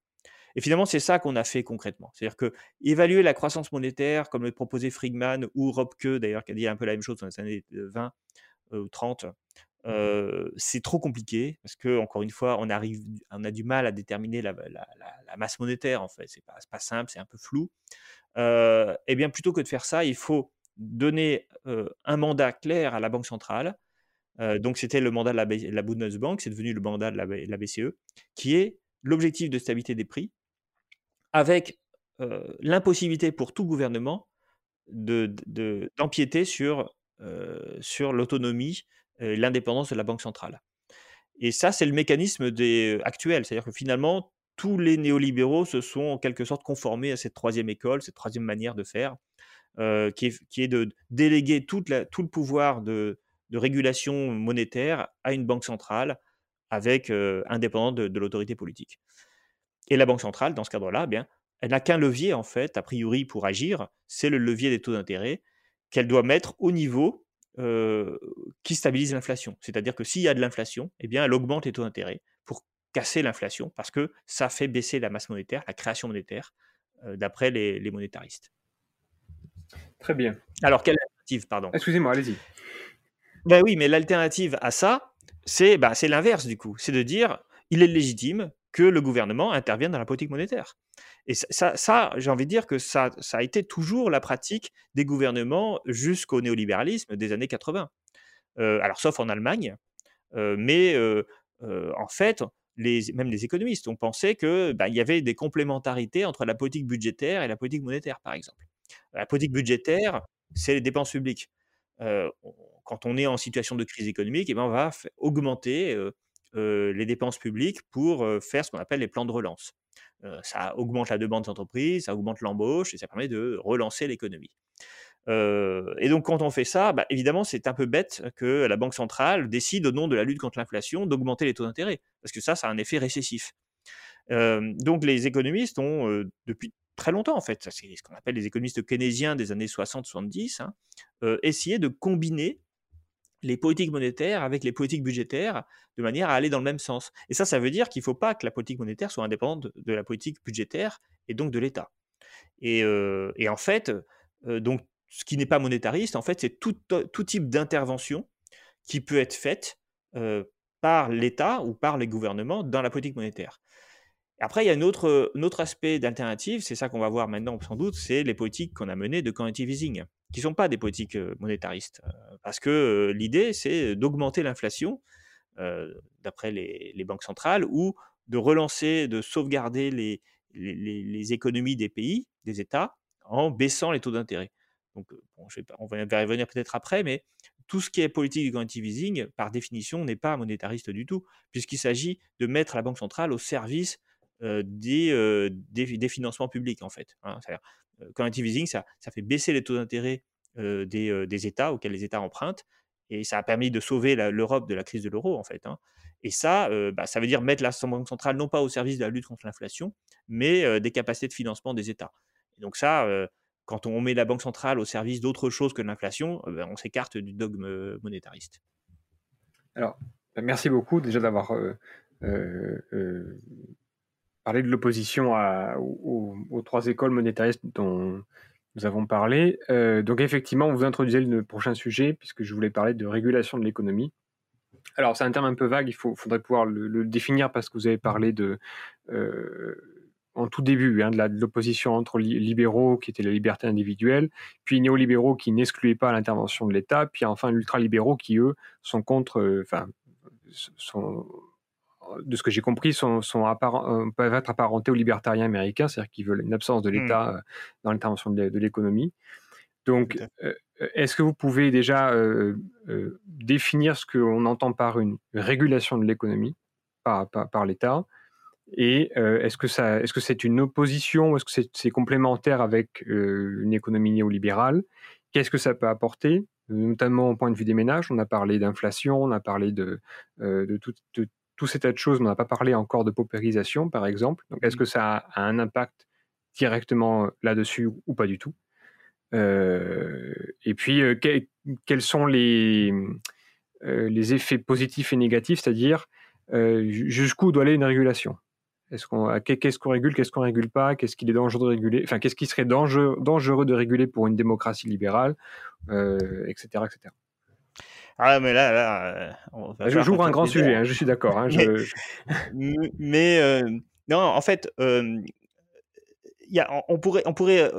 Speaker 3: Et finalement, c'est ça qu'on a fait concrètement. C'est-à-dire que évaluer la croissance monétaire, comme le proposait Friedman ou Robke, d'ailleurs, qui a dit un peu la même chose dans les années 20 ou 30, c'est trop compliqué parce que, encore une fois, on, a du mal à déterminer la, masse monétaire, en fait. C'est pas, pas simple, c'est un peu flou. et eh bien, plutôt que de faire ça, il faut donner un mandat clair à la Banque centrale. donc, c'était le mandat de la, Bundesbank, c'est devenu le mandat de la BCE, qui est l'objectif de stabilité des prix, avec l'impossibilité pour tout gouvernement d'empiéter sur, sur l'autonomie, l'indépendance de la Banque centrale. Et ça, c'est le mécanisme des, actuel. C'est-à-dire que finalement, tous les néolibéraux se sont en quelque sorte conformés à cette troisième école, cette troisième manière de faire, qui, est, qui, est, de déléguer tout le pouvoir de, régulation monétaire à une banque centrale avec indépendante de, de l'autorité politique. Et la Banque centrale, dans ce cadre-là, eh bien, elle n'a qu'un levier, en fait, a priori, pour agir, c'est le levier des taux d'intérêt qu'elle doit mettre au niveau qui stabilise l'inflation. C'est-à-dire que s'il y a de l'inflation, eh bien, elle augmente les taux d'intérêt pour casser l'inflation, parce que ça fait baisser la masse monétaire, la création monétaire, d'après les, monétaristes.
Speaker 2: Très bien.
Speaker 3: Alors, quelle alternative, pardon?
Speaker 2: Excusez-moi, allez-y.
Speaker 3: Ben oui, mais l'alternative à ça, c'est bah, l'inverse du coup. C'est de dire, il est légitime que le gouvernement intervienne dans la politique monétaire. Et ça, ça, j'ai envie de dire que ça, ça a été toujours la pratique des gouvernements jusqu'au néolibéralisme des années 80. Euh, alors, sauf en Allemagne, euh, mais euh, en fait, même les économistes ont pensé qu'il bah, y avait des complémentarités entre la politique budgétaire et la politique monétaire, par exemple. La politique budgétaire, c'est les dépenses publiques. quand on est en situation de crise économique, eh ben, on va augmenter les dépenses publiques pour faire ce qu'on appelle les plans de relance. ça augmente la demande d'entreprise, ça augmente l'embauche et ça permet de relancer l'économie. et donc, quand on fait ça, bah, évidemment, c'est un peu bête que la Banque centrale décide, au nom de la lutte contre l'inflation, d'augmenter les taux d'intérêt, parce que ça, ça a un effet récessif. donc, les économistes ont, depuis très longtemps, en fait, c'est ce qu'on appelle les économistes keynésiens des années 60-70, hein, essayé de combiner les politiques monétaires avec les politiques budgétaires de manière à aller dans le même sens. Et ça, ça veut dire qu'il ne faut pas que la politique monétaire soit indépendante de la politique budgétaire et donc de l'État. Et, euh, en fait, euh, donc, ce qui n'est pas monétariste, c'est tout, type d'intervention qui peut être faite euh, par l'État ou par les gouvernements dans la politique monétaire. Après, il y a un autre aspect d'alternative, c'est ça qu'on va voir maintenant sans doute, c'est les politiques qu'on a menées de quantitative easing, qui ne sont pas des politiques monétaristes. Parce que l'idée, c'est d'augmenter l'inflation, d'après les, banques centrales, ou de relancer, de sauvegarder les, les, économies des pays, des États, en baissant les taux d'intérêt. Donc, on va y revenir peut-être après, mais tout ce qui est politique du quantitative easing, par définition, n'est pas monétariste du tout, puisqu'il s'agit de mettre la Banque centrale au service des, des, financements publics, en fait. Hein. Quantitative easing, ça, fait baisser les taux d'intérêt des, États auxquels les États empruntent, et ça a permis de sauver l'Europe de la crise de l'euro, en fait. Hein. Et ça, bah, ça veut dire mettre la Banque centrale non pas au service de la lutte contre l'inflation, mais des capacités de financement des États. Et donc ça, quand on met la Banque centrale au service d'autre chose que l'inflation, ben, on s'écarte du dogme monétariste.
Speaker 2: Alors, bah, merci beaucoup déjà d'avoir parler de l'opposition aux, trois écoles monétaristes dont nous avons parlé. Euh, donc effectivement, vous introduisait le prochain sujet, puisque je voulais parler de régulation de l'économie. Alors c'est un terme un peu vague, il faudrait pouvoir le, définir parce que vous avez parlé de, euh, en tout début hein, de l'opposition entre libéraux, qui étaient la liberté individuelle, puis néolibéraux qui n'excluaient pas l'intervention de l'État, puis enfin ultralibéraux qui, eux, sont contre, euh, enfin, sont de ce que j'ai compris, sont, euh, peuvent être apparentés aux libertariens américains, c'est-à-dire qu'ils veulent une absence de l'État mmh. euh, dans l'intervention de, l'économie. Donc, euh, est-ce que vous pouvez déjà définir ce qu'on entend par une régulation de l'économie par, l'État? Et est-ce que c'est une opposition, est-ce que c'est, complémentaire avec une économie néolibérale? Qu'est-ce que ça peut apporter, notamment au point de vue des ménages On a parlé d'inflation, on a parlé de, de, tout, de tous ces tas de choses, on n'a pas parlé encore de paupérisation, par exemple. Donc, est-ce mmh. que ça a un impact directement là-dessus ou pas du tout? Euh, Et puis, euh, quels sont les, euh, les effets positifs et négatifs, c'est-à-dire jusqu'où doit aller une régulation? Est-ce qu'on, qu'est-ce qu'on régule, qu'est-ce qu'on régule pas, qu'est-ce qu'il est dangereux de réguler, enfin qu'est-ce qui serait dangereux, dangereux de réguler pour une démocratie libérale, etc., etc.
Speaker 3: Ah, mais là, là
Speaker 2: je joue un grand sujet, hein, je suis d'accord. Hein,
Speaker 3: mais, euh, non, en fait, euh, y a, on, pourrait, on pourrait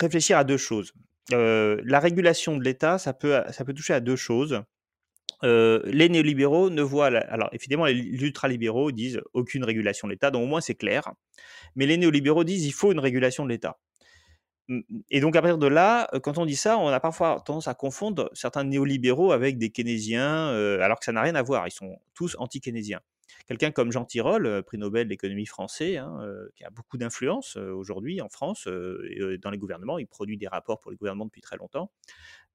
Speaker 3: réfléchir à deux choses. la régulation de l'État, ça peut, ça peut toucher à deux choses. les néolibéraux ne voient, alors évidemment, les ultralibéraux disent aucune régulation de l'État, donc au moins c'est clair. Mais les néolibéraux disent il faut une régulation de l'État. Et donc à partir de là, quand on dit ça, on a parfois tendance à confondre certains néolibéraux avec des keynésiens, alors que ça n'a rien à voir. Ils sont tous anti-keynésiens. Quelqu'un comme Jean Tirole, prix Nobel d'économie français, hein, qui a beaucoup d'influence aujourd'hui en France et dans les gouvernements, il produit des rapports pour les gouvernements depuis très longtemps.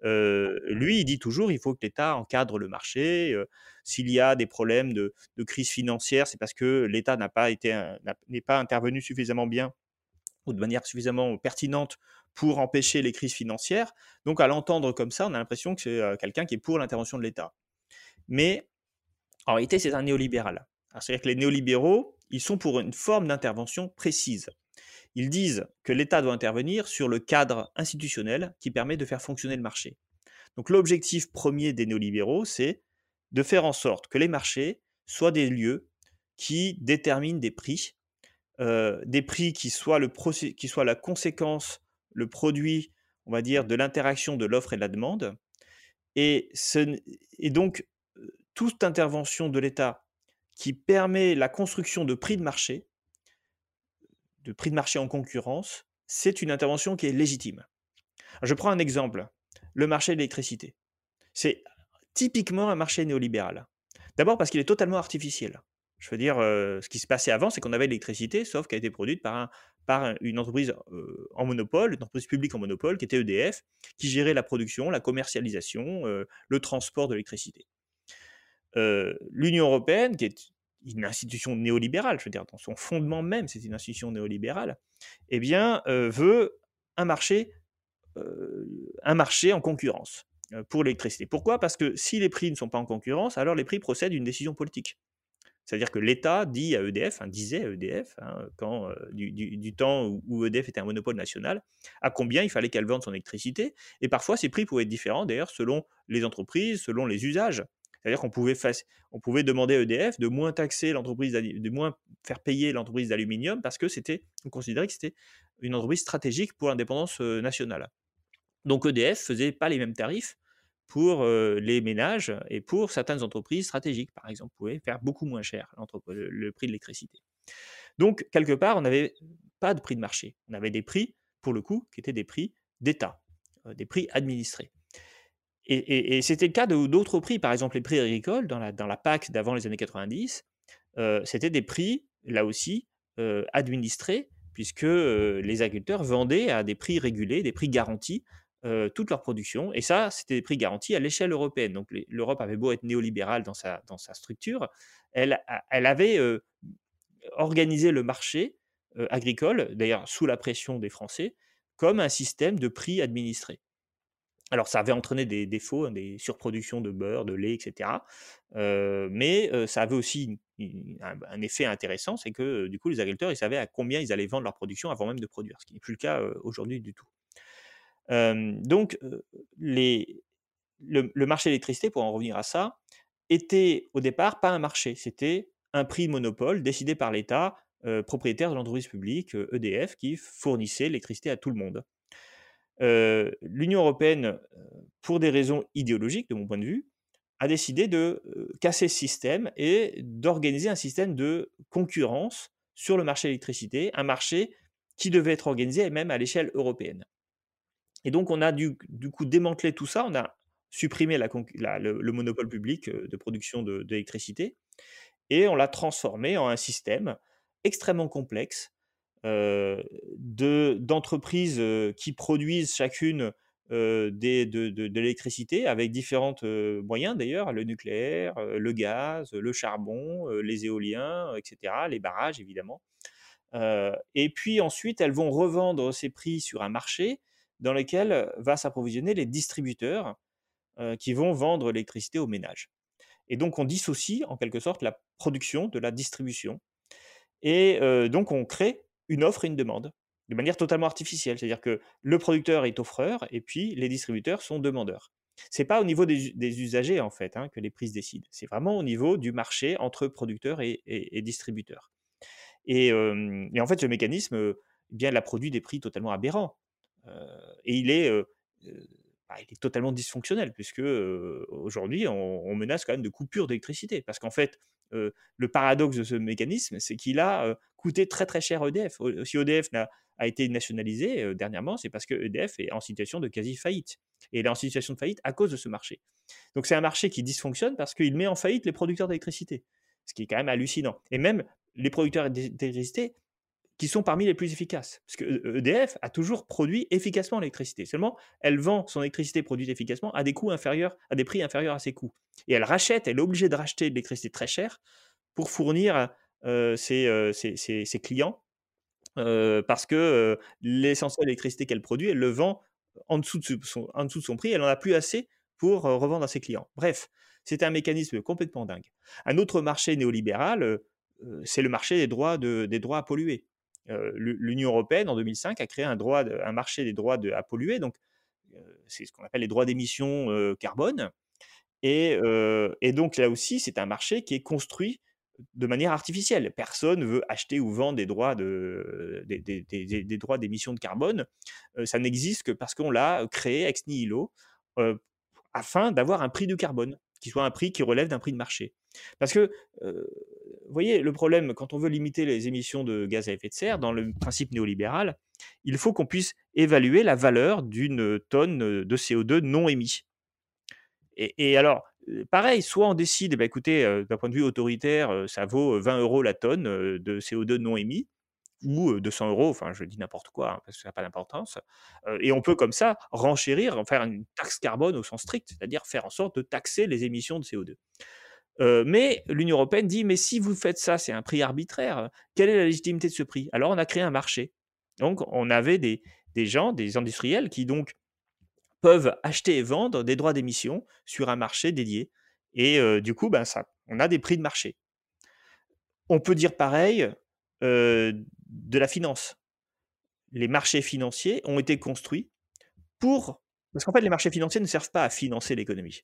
Speaker 3: lui, il dit toujours il faut que l'État encadre le marché. S'il y a des problèmes de, de crise financière, c'est parce que l'État n'a pas été n'est pas intervenu suffisamment bien ou de manière suffisamment pertinente pour empêcher les crises financières. Donc à l'entendre comme ça, on a l'impression que c'est quelqu'un qui est pour l'intervention de l'État. Mais en réalité, c'est un néolibéral. C'est-à-dire que les néolibéraux, ils sont pour une forme d'intervention précise. Ils disent que l'État doit intervenir sur le cadre institutionnel qui permet de faire fonctionner le marché. Donc l'objectif premier des néolibéraux, c'est de faire en sorte que les marchés soient des lieux qui détermine des prix, des prix qui soient, la conséquence, le produit, on va dire, de l'interaction de l'offre et de la demande. Et donc, toute intervention de l'État qui permet la construction de prix de marché, de prix de marché en concurrence, c'est une intervention qui est légitime. Je prends un exemple, le marché de l'électricité. C'est typiquement un marché néolibéral. D'abord parce qu'il est totalement artificiel. Je veux dire, ce qui se passait avant, c'est qu'on avait l'électricité, sauf qu'elle a été produite par, un, par une entreprise en monopole, une entreprise publique en monopole, qui était EDF, qui gérait la production, la commercialisation, le transport de l'électricité. L'Union européenne, qui est une institution néolibérale, je veux dire, dans son fondement même, c'est une institution néolibérale, eh bien, veut un marché, un marché en concurrence pour l'électricité. Pourquoi? Parce que si les prix ne sont pas en concurrence, alors les prix procèdent d'une décision politique. C'est-à-dire que l'État dit à EDF, hein, disait à EDF, hein, quand, du, temps où, EDF était un monopole national, à combien il fallait qu'elle vende son électricité. Et parfois, ces prix pouvaient être différents, d'ailleurs, selon les entreprises, selon les usages. C'est-à-dire qu'on pouvait, on pouvait demander à EDF de moins taxer l'entreprise, de moins faire payer l'entreprise d'aluminium parce que c'était, on considérait que c'était une entreprise stratégique pour l'indépendance nationale. Donc EDF faisait pas les mêmes tarifs pour les ménages et pour certaines entreprises stratégiques, par exemple, pouvait faire beaucoup moins cher le, prix de l'électricité. Donc, quelque part, on n'avait pas de prix de marché. On avait des prix, pour le coup, qui étaient des prix d'État, des prix administrés. Et, c'était le cas d'autres prix, par exemple les prix agricoles dans la PAC d'avant les années 90, c'était des prix, là aussi, administrés, puisque les agriculteurs vendaient à des prix régulés, des prix garantis, toute leur production. Et ça, c'était des prix garantis à l'échelle européenne. Donc l'Europe avait beau être néolibérale dans sa, dans sa structure, elle, elle avait organisé le marché agricole, d'ailleurs sous la pression des Français, comme un système de prix administré. Alors ça avait entraîné des défauts, hein, des surproductions de beurre, de lait, etc. mais ça avait aussi un, effet intéressant, c'est que du coup les agriculteurs, ils savaient à combien ils allaient vendre leur production avant même de produire, ce qui n'est plus le cas aujourd'hui du tout donc, le, marché de pour en revenir à ça, était au départ pas un marché, c'était un prix monopole décidé par l'État, propriétaire de l'entreprise publique EDF, e qui fournissait l'électricité à tout le monde. L'Union européenne, pour des raisons idéologiques de mon point de vue, a décidé de casser ce système et d'organiser un système de concurrence sur le marché de l'électricité, un marché qui devait être organisé même à l'échelle européenne. Et donc, on a du, coup démantelé tout ça, on a supprimé le, monopole public de production d'électricité, et on l'a transformé en un système extrêmement complexe d'entreprises qui produisent chacune de, l'électricité avec différents moyens d'ailleurs, le nucléaire, le gaz, le charbon, les éoliens, etc., les barrages évidemment. et puis ensuite, elles vont revendre ces prix sur un marché dans lesquels va s'approvisionner les distributeurs qui vont vendre l'électricité aux ménages. Et donc on dissocie en quelque sorte la production de la distribution. Et donc on crée une offre et une demande de manière totalement artificielle. C'est-à-dire que le producteur est offreur et puis les distributeurs sont demandeurs. C'est pas au niveau des, usagers en fait hein, que les prix se décident. C'est vraiment au niveau du marché entre producteurs et, distributeurs. Et, en fait, ce mécanisme eh bien, a produit des prix totalement aberrants et il est, bah, il est totalement dysfonctionnel, puisque aujourd'hui, on, menace quand même de coupure d'électricité. Parce qu'en fait, le paradoxe de ce mécanisme, c'est qu'il a coûté très très cher EDF. Si EDF a, a été nationalisé dernièrement, c'est parce que EDF est en situation de quasi-faillite. Et il est en situation de faillite à cause de ce marché. Donc c'est un marché qui dysfonctionne parce qu'il met en faillite les producteurs d'électricité. Ce qui est quand même hallucinant. Et même les producteurs d'électricité qui sont parmi les plus efficaces. Parce que EDF a toujours produit efficacement l'électricité. Seulement, elle vend son électricité produite efficacement à des coûts inférieurs, à des prix inférieurs à ses coûts. Et elle rachète, elle est obligée de racheter de l'électricité très chère pour fournir ses, ses, clients. parce que l'essentiel d'électricité qu'elle produit, elle le vend en dessous, de son, en dessous de son prix, elle n'en a plus assez pour revendre à ses clients. Bref, c'est un mécanisme complètement dingue. Un autre marché néolibéral, c'est le marché des droits, de, des droits à polluer. L'Union européenne, en 2005, a créé un, marché des droits à polluer, donc c'est ce qu'on appelle les droits d'émission carbone. Et, donc là aussi, c'est un marché qui est construit de manière artificielle. Personne veut acheter ou vendre de, des, droits d'émission de carbone. ça n'existe que parce qu'on l'a créé ex nihilo afin d'avoir un prix du carbone qui soit un prix qui relève d'un prix de marché. Parce que, vous voyez, le problème, quand on veut limiter les émissions de gaz à effet de serre, dans le principe néolibéral, il faut qu'on puisse évaluer la valeur d'une tonne de CO2 non émis. Et, alors, pareil, soit on décide, bah, écoutez, d'un point de vue autoritaire, ça vaut 20 euros la tonne de CO2 non émis, ou 200 euros, enfin je dis n'importe quoi, hein, parce que ça n'a pas d'importance. et on peut comme ça renchérir, faire une taxe carbone au sens strict, c'est-à-dire faire en sorte de taxer les émissions de CO2. mais l'Union européenne dit, mais si vous faites ça, c'est un prix arbitraire, quelle est la légitimité de ce prix? Alors on a créé un marché. Donc on avait des, des gens, des industriels qui donc peuvent acheter et vendre des droits d'émission sur un marché dédié. Et du coup, ben, ça, on a des prix de marché. On peut dire pareil de la finance. Les marchés financiers ont été construits pour... Parce qu'en fait, les marchés financiers ne servent pas à financer l'économie.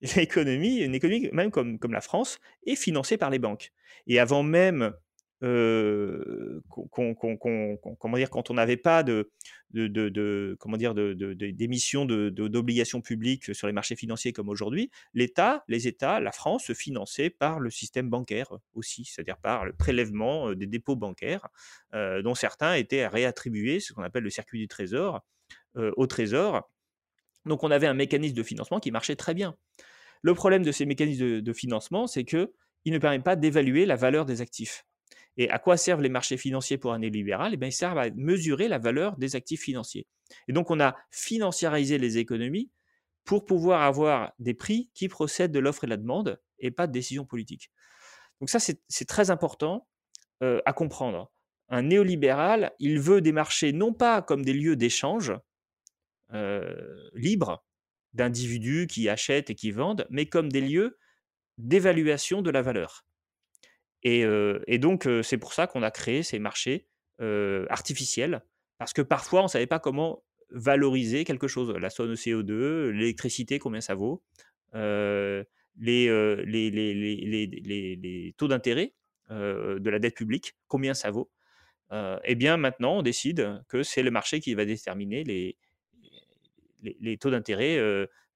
Speaker 3: L'économie, une économie même comme, comme la France, est financée par les banques. Et avant même comment dire, quand on n'avait pas de, de, comment dire, d'émissions d'obligations publiques sur les marchés financiers comme aujourd'hui, l'État, les États, la France se finançaient par le système bancaire aussi, c'est-à-dire par le prélèvement des dépôts bancaires, dont certains étaient réattribués, ce qu'on appelle le circuit du trésor, au trésor. Donc on avait un mécanisme de financement qui marchait très bien. Le problème de ces mécanismes de, financement, c'est qu'ils ne permettent pas d'évaluer la valeur des actifs. Et à quoi servent les marchés financiers pour un néolibéral? Eh Ils servent à mesurer la valeur des actifs financiers. Et donc, on a financiarisé les économies pour pouvoir avoir des prix qui procèdent de l'offre et de la demande et pas de décision politique. Donc ça, c'est très important euh, à comprendre. Un néolibéral, il veut des marchés non pas comme des lieux d'échange euh, libres d'individus qui achètent et qui vendent, mais comme des lieux d'évaluation de la valeur. Et, donc, c'est pour ça qu'on a créé ces marchés artificiels, parce que parfois, on ne savait pas comment valoriser quelque chose. La sonne CO2, l'électricité, combien ça vaut, les, les, les, les, taux d'intérêt de la dette publique, combien ça vaut. eh bien, maintenant, on décide que c'est le marché qui va déterminer les, les, taux d'intérêt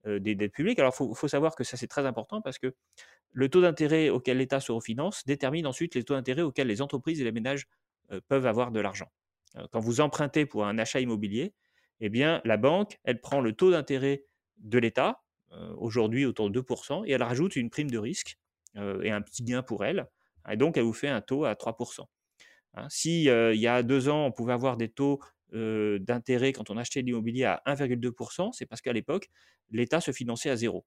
Speaker 3: des dettes publiques. Alors, il faut, savoir que ça, c'est très important parce que le taux d'intérêt auquel l'État se refinance détermine ensuite les taux d'intérêt auxquels les entreprises et les ménages peuvent avoir de l'argent. Quand vous empruntez pour un achat immobilier, eh bien, la banque, elle prend le taux d'intérêt de l'État, aujourd'hui autour de 2%, et elle rajoute une prime de risque et un petit gain pour elle. Et donc, elle vous fait un taux à 3%. Hein, si il y a deux ans, on pouvait avoir des taux d'intérêt quand on achetait l'immobilier à 1,2%, c'est parce qu'à l'époque, l'État se finançait à zéro.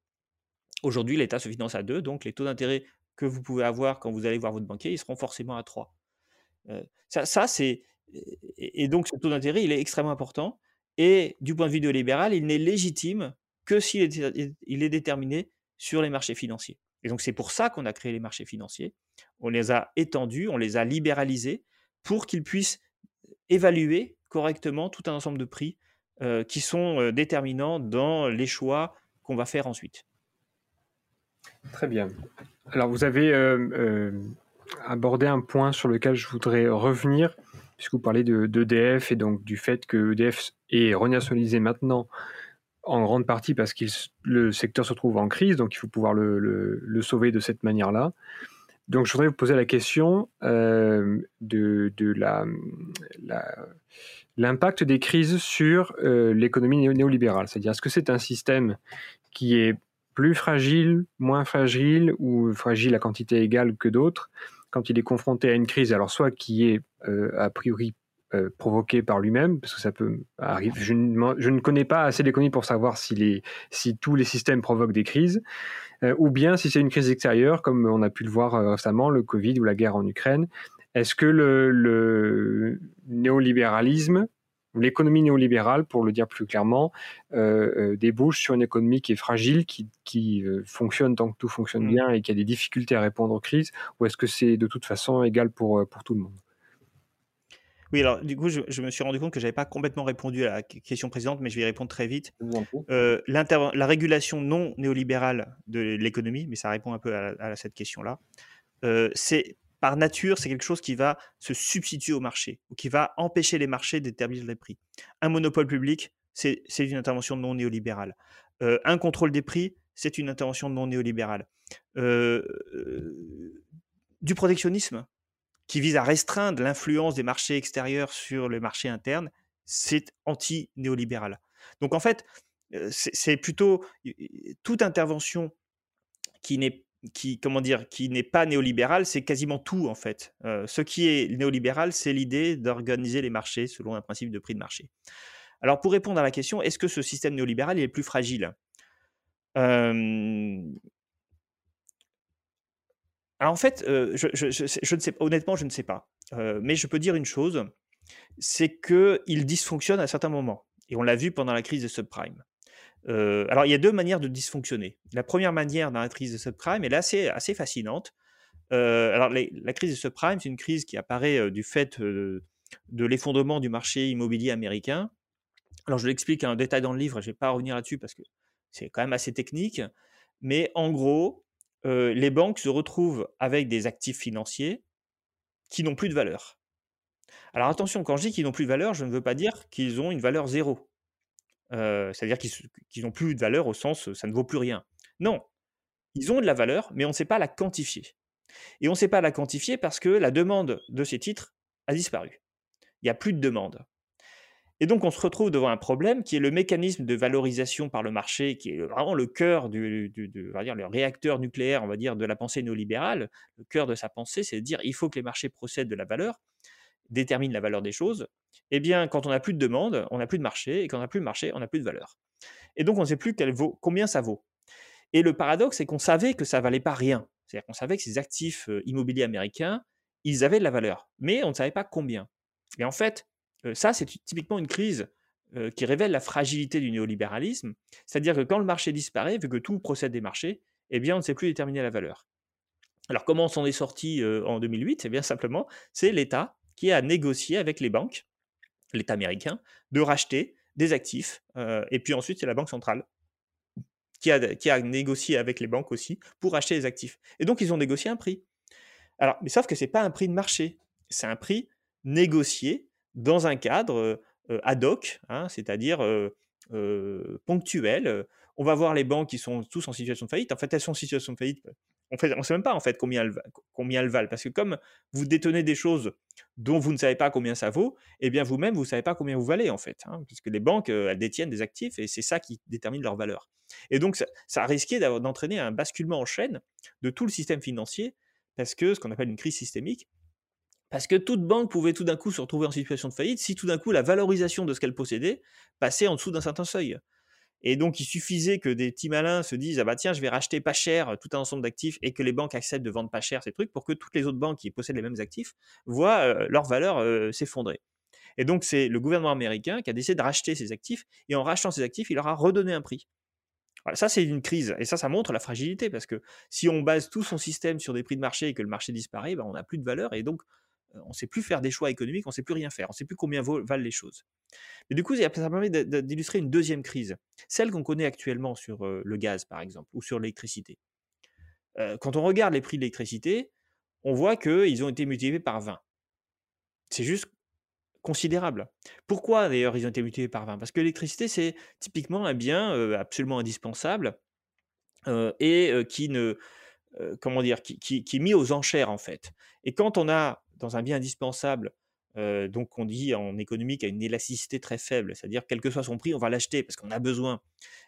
Speaker 3: Aujourd'hui, l'État se finance à 2, donc les taux d'intérêt que vous pouvez avoir quand vous allez voir votre banquier, ils seront forcément à 3. Euh, ça. Et donc, ce taux d'intérêt, il est extrêmement important. Et du point de vue de libéral, il n'est légitime que s'il est, il est déterminé sur les marchés financiers. Et donc, c'est pour ça qu'on a créé les marchés financiers. On les a étendus, on les a libéralisés pour qu'ils puissent évaluer correctement tout un ensemble de prix euh, qui sont euh, déterminants dans les choix qu'on va faire ensuite.
Speaker 2: Très bien. Alors, vous avez euh, abordé un point sur lequel je voudrais revenir, puisque vous parlez d'EDF et donc du fait que EDF est renationalisé maintenant en grande partie parce que le secteur se trouve en crise, donc il faut pouvoir le, sauver de cette manière-là. Donc, je voudrais vous poser la question de, l'impact des crises sur l'économie néolibérale. C'est-à-dire, est-ce que c'est un système qui est plus fragile, moins fragile ou fragile à quantité égale que d'autres quand il est confronté à une crise, alors soit qui est euh, a priori euh, provoquée par lui-même, parce que ça peut arriver. Je ne, connais pas assez d'économie pour savoir si tous les systèmes provoquent des crises, euh, ou bien si c'est une crise extérieure, comme on a pu le voir récemment, le Covid ou la guerre en Ukraine. Est-ce que le, le néolibéralisme l'économie néolibérale, pour le dire plus clairement, euh, euh, débouche sur une économie qui est fragile, qui, euh, fonctionne tant que tout fonctionne mmh. bien et qui a des difficultés à répondre aux crises, ou est-ce que c'est de toute façon égal pour, pour tout le monde?
Speaker 3: Oui, alors du coup, je, me suis rendu compte que je n'avais pas complètement répondu à la question précédente, mais je vais y répondre très vite. la régulation non néolibérale de l'économie, mais ça répond un peu à, cette question-là. c'est par nature, c'est quelque chose qui va se substituer au marché ou qui va empêcher les marchés déterminer les prix. Un monopole public, c'est une intervention non néolibérale. un contrôle des prix, c'est une intervention non néolibérale. du protectionnisme, qui vise à restreindre l'influence des marchés extérieurs sur le marché interne, c'est anti-néolibéral. Donc en fait, c'est plutôt toute intervention qui n'est qui comment dire qui n'est pas néolibérale, c'est quasiment tout en fait. ce qui est néolibéral, c'est l'idée d'organiser les marchés selon un principe de prix de marché. Alors pour répondre à la question, est-ce que ce système néolibéral est plus fragile? Alors en fait, je, ne sais honnêtement, je ne sais pas. mais je peux dire une chose, c'est qu'il dysfonctionne à certains moments. Et on l'a vu pendant la crise des subprimes. Alors, il y a deux manières de dysfonctionner. La première manière dans la crise des subprimes, est assez, assez fascinante. alors, la crise des subprimes, c'est une crise qui apparaît du fait de l'effondrement du marché immobilier américain. Alors, je l'explique en détail dans le livre, je ne vais pas revenir là-dessus parce que c'est quand même assez technique. Mais en gros, les banques se retrouvent avec des actifs financiers qui n'ont plus de valeur. Alors attention, quand je dis qu'ils n'ont plus de valeur, je ne veux pas dire qu'ils ont une valeur zéro. C'est-à-dire qu'ils n'ont plus de valeur au sens ça ne vaut plus rien. Non, ils ont de la valeur, mais on ne sait pas la quantifier. Et on ne sait pas la quantifier parce que la demande de ces titres a disparu. Il n'y a plus de demande. Et donc on se retrouve devant un problème qui est le mécanisme de valorisation par le marché, qui est vraiment le cœur du, va dire, le réacteur nucléaire, on va dire, de la pensée néolibérale. Le cœur de sa pensée, c'est de dire il faut que les marchés procèdent de la valeur détermine la valeur des choses, eh bien, quand on n'a plus de demande, on n'a plus de marché, et quand on n'a plus de marché, on n'a plus de valeur. Et donc, on ne sait plus combien ça vaut. Et le paradoxe, c'est qu'on savait que ça valait pas rien. C'est-à-dire qu'on savait que ces actifs euh, immobiliers américains, ils avaient de la valeur, mais on ne savait pas combien. Et en fait, euh, ça, c'est typiquement une crise euh, qui révèle la fragilité du néolibéralisme. C'est-à-dire que quand le marché disparaît, vu que tout procède des marchés, eh bien, on ne sait plus déterminer la valeur. Alors, comment on s'en est sorti en 2008 Eh bien, simplement, c'est l'État qui a négocié avec les banques, l'État américain, de racheter des actifs. Euh, et puis ensuite, c'est la Banque centrale qui a, négocié avec les banques aussi pour acheter les actifs. Et donc, ils ont négocié un prix. Alors, mais sauf que ce n'est pas un prix de marché, c'est un prix négocié dans un cadre euh, ad hoc, hein, c'est-à-dire euh, ponctuel. On va voir les banques qui sont tous en situation de faillite. En fait, elles sont en situation de faillite on ne sait même pas en fait combien elles, combien valent. Parce que comme vous détenez des choses dont vous ne savez pas combien ça vaut, eh bien vous-même, vous ne savez pas combien vous valez en fait. Hein, puisque les banques, euh, elles détiennent des actifs et c'est ça qui détermine leur valeur. Et donc, ça, a risqué d'entraîner un basculement en chaîne de tout le système financier, parce que ce qu'on appelle une crise systémique, parce que toute banque pouvait tout d'un coup se retrouver en situation de faillite si tout d'un coup la valorisation de ce qu'elle possédait passait en dessous d'un certain seuil. Et donc, il suffisait que des petits malins se disent Ah bah tiens, je vais racheter pas cher tout un ensemble d'actifs et que les banques acceptent de vendre pas cher ces trucs pour que toutes les autres banques qui possèdent les mêmes actifs voient leur valeur s'effondrer. Et donc, c'est le gouvernement américain qui a décidé de racheter ces actifs et en rachetant ces actifs, il leur a redonné un prix. Ça, c'est une crise. Et ça, ça montre la fragilité parce que si on base tout son système sur des prix de marché et que le marché disparaît, bah, on n'a plus de valeur et donc on ne sait plus faire des choix économiques, on ne sait plus rien faire, on ne sait plus combien valent les choses. Mais du coup, ça permet d'illustrer une deuxième crise, celle qu'on connaît actuellement sur le gaz, par exemple, ou sur l'électricité. quand on regarde les prix de l'électricité, on voit qu'ils ont été multipliés par 20. C'est juste considérable. Pourquoi d'ailleurs ils ont été multipliés par 20 Parce que l'électricité, c'est typiquement un bien absolument indispensable et qui ne... comment dire, qui, qui, est mis aux enchères en fait. Et quand on a dans un bien indispensable, donc on dit en économie qu'il a une élasticité très faible, c'est-à-dire quel que soit son prix, on va l'acheter parce qu'on a besoin.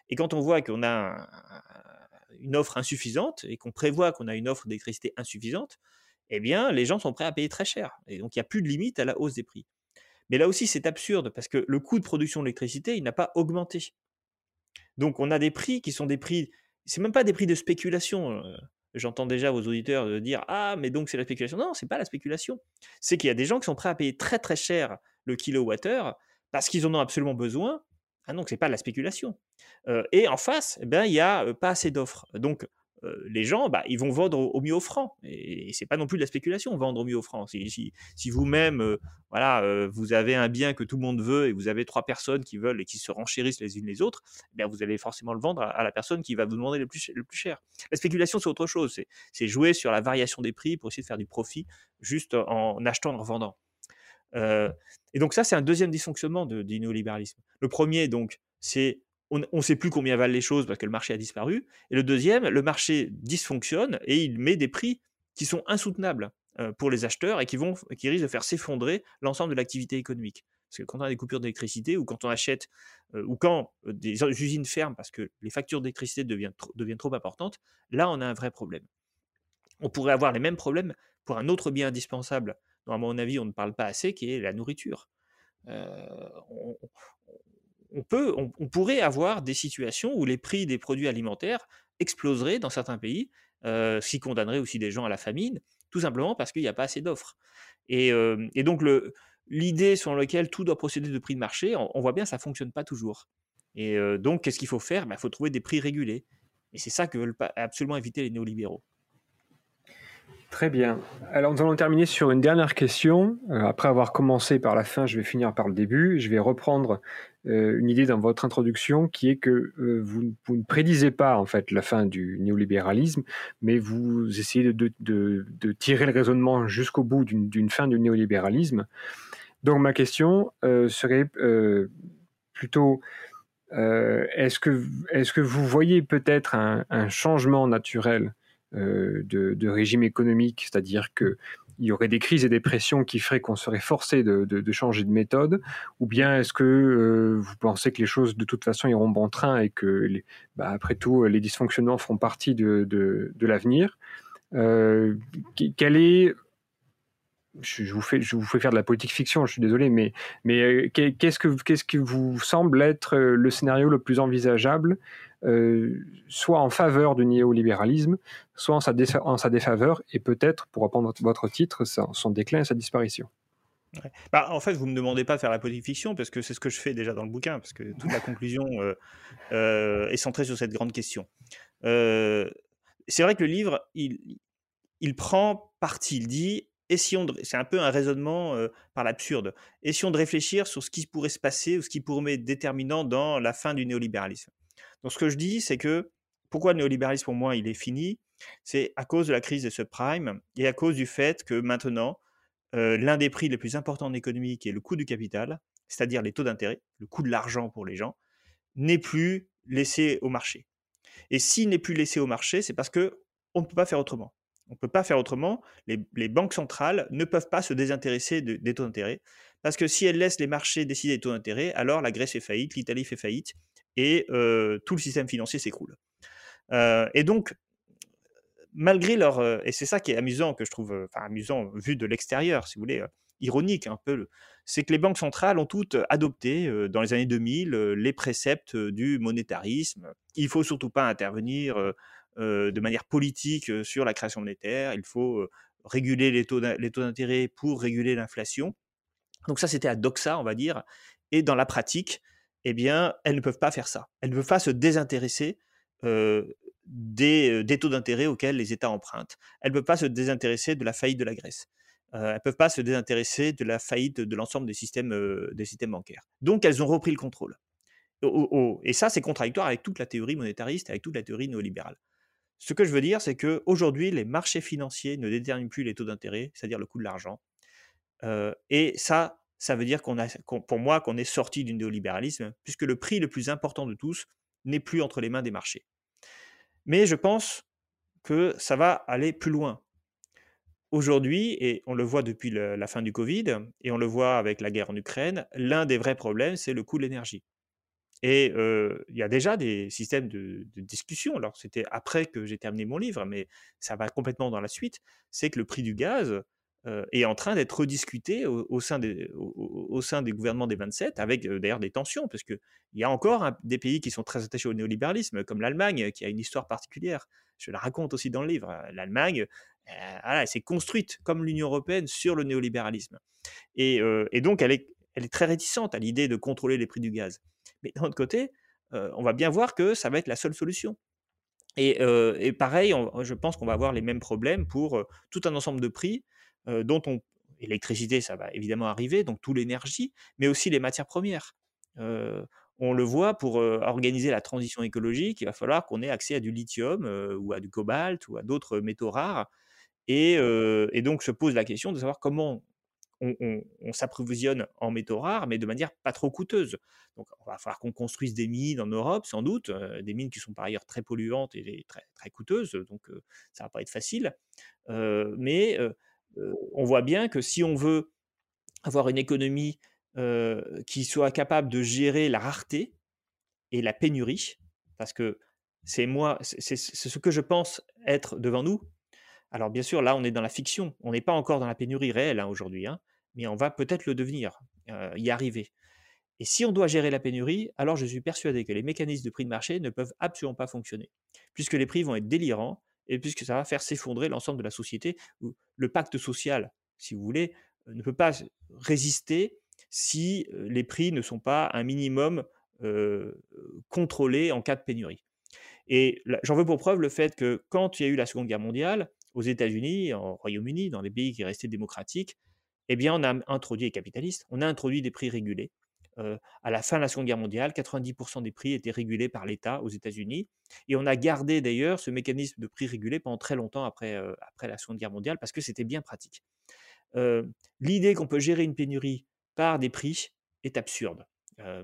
Speaker 3: Et quand on voit qu'on a une offre insuffisante et qu'on prévoit qu'on a une offre d'électricité insuffisante, eh bien, les gens sont prêts à payer très cher. Et donc, il n'y a plus de limite à la hausse des prix. Mais là aussi, c'est absurde parce que le coût de production de l'électricité, il n'a pas augmenté. Donc, on a des prix qui sont des prix, c'est même pas des prix de spéculation. J'entends déjà vos auditeurs dire Ah, mais donc c'est la spéculation. Non, c'est pas la spéculation. C'est qu'il y a des gens qui sont prêts à payer très très cher le kilowattheure parce qu'ils en ont absolument besoin. Ah donc c'est pas la spéculation. et en face, eh ben, il n'y a pas assez d'offres. Donc les gens, bah, ils vont vendre au, mieux offrant. Et, et c'est pas non plus de la spéculation, vendre au mieux offrant. Si, si, vous-même, voilà, vous avez un bien que tout le monde veut et vous avez trois personnes qui veulent et qui se renchérissent les unes les autres, eh bien vous allez forcément le vendre à, la personne qui va vous demander le plus, le plus cher. La spéculation, c'est autre chose. C'est jouer sur la variation des prix pour essayer de faire du profit juste en achetant et en revendant. et donc ça, c'est un deuxième dysfonctionnement du néolibéralisme. Le premier, donc, c'est on ne sait plus combien valent les choses parce que le marché a disparu. Et le deuxième, le marché dysfonctionne et il met des prix qui sont insoutenables euh, pour les acheteurs et qui, risquent de faire s'effondrer l'ensemble de l'activité économique. Parce que quand on a des coupures d'électricité ou quand on achète, euh, ou quand euh, des usines ferment parce que les factures d'électricité deviennent, trop importantes, là on a un vrai problème. On pourrait avoir les mêmes problèmes pour un autre bien indispensable dont à mon avis on ne parle pas assez, qui est la nourriture. On, peut, on, pourrait avoir des situations où les prix des produits alimentaires exploseraient dans certains pays, euh, ce qui condamnerait aussi des gens à la famine, tout simplement parce qu'il n'y a pas assez d'offres. Et, euh, donc l'idée sur laquelle tout doit procéder de prix de marché, on, voit bien ça ne fonctionne pas toujours. Et euh, donc qu'est-ce qu'il faut faire? Il ben, faut trouver des prix régulés. Et c'est ça que veulent absolument éviter les néolibéraux.
Speaker 2: Très bien. Alors nous allons terminer sur une dernière question. Après avoir commencé par la fin, je vais finir par le début. Je vais reprendre une idée dans votre introduction qui est que euh, vous, ne prédisez pas en fait la fin du néolibéralisme, mais vous essayez de, tirer le raisonnement jusqu'au bout d'une fin du néolibéralisme. Donc ma question serait plutôt est-ce que, est que vous voyez peut-être un changement naturel euh, de, régime économique, c'est-à-dire qu'il y aurait des crises et des pressions qui feraient qu'on serait forcé de, changer de méthode, ou bien est-ce que euh, vous pensez que les choses de toute façon iront bon train et que, bah, après tout, les dysfonctionnements feront partie de, l'avenir? Euh, est je, vous fais, faire de la politique fiction, je suis désolé, mais, mais qu'est-ce que, qu'est-ce que vous semble être le scénario le plus envisageable euh, soit en faveur du néolibéralisme, soit en sa, en sa défaveur, et peut-être, pour reprendre votre titre, son déclin et sa disparition.
Speaker 3: Bah, en fait, vous ne me demandez pas de faire la politique fiction, parce que c'est ce que je fais déjà dans le bouquin, parce que toute la conclusion euh, euh, est centrée sur cette grande question. c'est vrai que le livre, il, il prend parti, il dit, c'est un peu un raisonnement par l'absurde, essayons de réfléchir sur ce qui pourrait se passer ou ce qui pourrait être déterminant dans la fin du néolibéralisme. Donc ce que je dis, c'est que pourquoi le néolibéralisme pour moi il est fini? C'est à cause de la crise des subprimes et à cause du fait que maintenant, euh, l'un des prix les plus importants en économie, qui est le coût du capital, c'est-à-dire les taux d'intérêt, le coût de l'argent pour les gens, n'est plus laissé au marché. Et s'il n'est plus laissé au marché, c'est parce que on ne peut pas faire autrement. On ne peut pas faire autrement. Les, banques centrales ne peuvent pas se désintéresser des taux d'intérêt. Parce que si elles laissent les marchés décider des taux d'intérêt, alors la Grèce fait faillite, l'Italie fait faillite, et tout le système financier s'écroule. et donc, malgré leur... et c'est ça qui est amusant, que je trouve, enfin amusant vu de l'extérieur, si vous voulez, ironique un peu, c'est que les banques centrales ont toutes adopté dans les années 2000 les préceptes du monétarisme. Il faut surtout pas intervenir de manière politique sur la création monétaire, il faut réguler les taux d'intérêt pour réguler l'inflation. Donc ça, c'était à doxa, on va dire. Et dans la pratique, eh bien, elles ne peuvent pas faire ça. Elles ne peuvent pas se désintéresser des, taux d'intérêt auxquels les États empruntent. Elles ne peuvent pas se désintéresser de la faillite de la Grèce. elles ne peuvent pas se désintéresser de la faillite de l'ensemble des systèmes, bancaires. Donc, elles ont repris le contrôle. Et ça, c'est contradictoire avec toute la théorie monétariste, avec toute la théorie néolibérale. Ce que je veux dire, c'est qu'aujourd'hui, les marchés financiers ne déterminent plus les taux d'intérêt, c'est-à-dire le coût de l'argent. et ça, ça veut dire qu'on a, pour moi, qu'on est sorti du néolibéralisme, puisque le prix le plus important de tous n'est plus entre les mains des marchés. Mais je pense que ça va aller plus loin. Aujourd'hui, et on le voit depuis la fin du Covid, et on le voit avec la guerre en Ukraine, l'un des vrais problèmes, c'est le coût de l'énergie. Et il y a déjà des systèmes de, de discussion. Alors, c'était après que j'ai terminé mon livre, mais ça va complètement dans la suite. C'est que le prix du gaz, euh, est en train d'être rediscuté au, sein des, au, sein des gouvernements des 27, avec euh, d'ailleurs des tensions, parce qu'il y a encore des pays qui sont très attachés au néolibéralisme, comme l'Allemagne, qui a une histoire particulière. Je la raconte aussi dans le livre. L'Allemagne, euh, s'est construite comme l'Union européenne sur le néolibéralisme. Et, et, donc, elle est, elle est très réticente à l'idée de contrôler les prix du gaz. Mais d'un autre côté, on va bien voir que ça va être la seule solution. Et, pareil, je pense qu'on va avoir les mêmes problèmes pour tout un ensemble de prix dont on l'électricité, ça va évidemment arriver, donc tout l'énergie, mais aussi les matières premières. on le voit, pour organiser la transition écologique, il va falloir qu'on ait accès à du lithium ou à du cobalt ou à d'autres métaux rares. Et, donc se pose la question de savoir comment on, s'approvisionne en métaux rares, mais de manière pas trop coûteuse. Donc, on va falloir qu'on construise des mines en Europe, sans doute, des mines qui sont par ailleurs très polluantes et très, très coûteuses, donc euh, ça va pas être facile. Mais on voit bien que si on veut avoir une économie qui soit capable de gérer la rareté et la pénurie, parce que c'est moi, c'est ce que je pense être devant nous. Alors bien sûr, là, on est dans la fiction, on n'est pas encore dans la pénurie réelle hein, aujourd'hui, hein mais on va peut-être le devenir, y arriver. Et si on doit gérer la pénurie, alors je suis persuadé que les mécanismes de prix de marché ne peuvent absolument pas fonctionner, puisque les prix vont être délirants et puisque ça va faire s'effondrer l'ensemble de la société. Le pacte social, si vous voulez, ne peut pas résister si les prix ne sont pas un minimum contrôlés en cas de pénurie. Et j'en veux pour preuve le fait que quand il y a eu la Seconde Guerre mondiale, aux États-Unis, au Royaume-Uni, dans les pays qui restaient démocratiques, eh bien, on a introduit les capitalistes, on a introduit des prix régulés. À la fin de la Seconde Guerre mondiale, 90% des prix étaient régulés par l'État aux États-Unis. Et on a gardé d'ailleurs ce mécanisme de prix régulé pendant très longtemps après, après la Seconde Guerre mondiale parce que c'était bien pratique. L'idée qu'on peut gérer une pénurie par des prix est absurde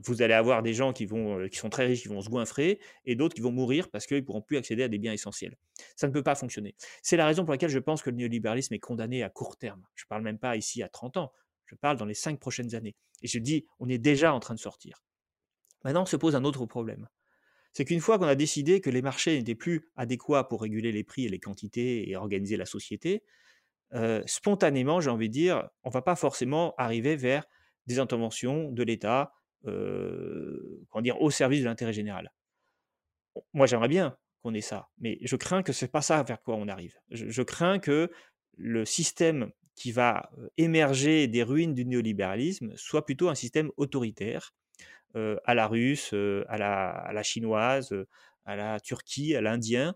Speaker 3: vous allez avoir des gens qui, vont, qui sont très riches, qui vont se goinfrer, et d'autres qui vont mourir parce qu'ils ne pourront plus accéder à des biens essentiels. Ça ne peut pas fonctionner. C'est la raison pour laquelle je pense que le néolibéralisme est condamné à court terme. Je ne parle même pas ici à 30 ans, je parle dans les 5 prochaines années. Et je dis, on est déjà en train de sortir. Maintenant, se pose un autre problème. C'est qu'une fois qu'on a décidé que les marchés n'étaient plus adéquats pour réguler les prix et les quantités et organiser la société, spontanément, j'ai envie de dire, on ne va pas forcément arriver vers des interventions de l'État, dire, au service de l'intérêt général. Moi, j'aimerais bien qu'on ait ça, mais je crains que ce n'est pas ça vers quoi on arrive. Je, crains que le système qui va émerger des ruines du néolibéralisme soit plutôt un système autoritaire, à la russe, à, la, chinoise, à la Turquie, à l'indien,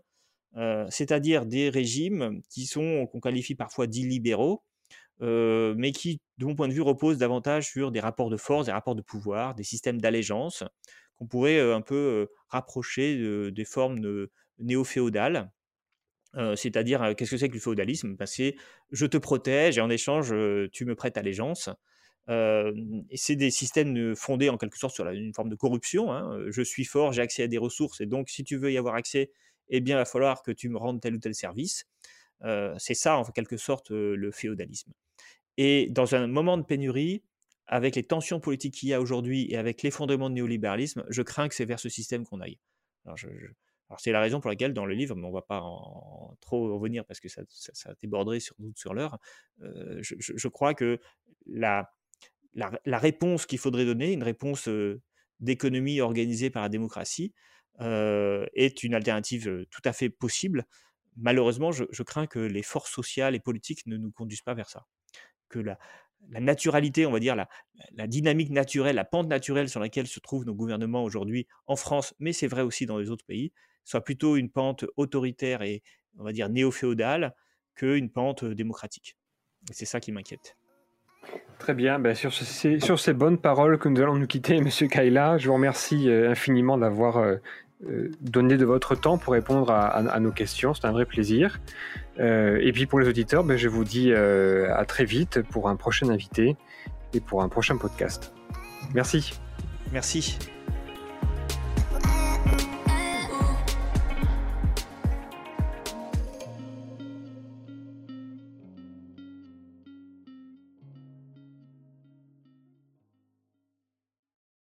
Speaker 3: c'est-à-dire des régimes qui sont qu'on qualifie parfois d'illibéraux, mais qui, de mon point de vue, repose davantage sur des rapports de force, des rapports de pouvoir, des systèmes d'allégeance, qu'on pourrait un peu rapprocher des formes néo-féodales. C'est-à-dire, qu'est-ce que c'est que le féodalisme? Ben, C'est je te protège et en échange, tu me prêtes allégeance. c'est des systèmes fondés en quelque sorte sur une forme de corruption. Hein. Je suis fort, j'ai accès à des ressources, et donc si tu veux y avoir accès, eh bien, il va falloir que tu me rendes tel ou tel service. c'est ça, en quelque sorte, le féodalisme. Et dans un moment de pénurie, avec les tensions politiques qu'il y a aujourd'hui et avec l'effondrement du néolibéralisme, je crains que c'est vers ce système qu'on aille. Alors, c'est la raison pour laquelle dans le livre, mais on ne va pas en, trop revenir parce que ça, déborderait sur, sur l'heure, euh, je, crois que la, la, réponse qu'il faudrait donner, une réponse d'économie organisée par la démocratie, euh, est une alternative tout à fait possible. Malheureusement, je, je crains que les forces sociales et politiques ne nous conduisent pas vers ça que la, naturalité, on va dire, la, dynamique naturelle, la pente naturelle sur laquelle se trouvent nos gouvernements aujourd'hui en France, mais c'est vrai aussi dans les autres pays, soit plutôt une pente autoritaire et, on va dire, néo-féodale qu'une pente démocratique. Et c'est ça qui m'inquiète.
Speaker 2: Très bien, ben sur, ces, sur, ces, bonnes paroles que nous allons nous quitter, Monsieur Kaila, je vous remercie infiniment d'avoir donné de votre temps pour répondre à, nos questions. C'est un vrai plaisir. Et puis pour les auditeurs, ben, je vous dis à très vite pour un prochain invité et pour un prochain podcast. Merci.
Speaker 3: Merci.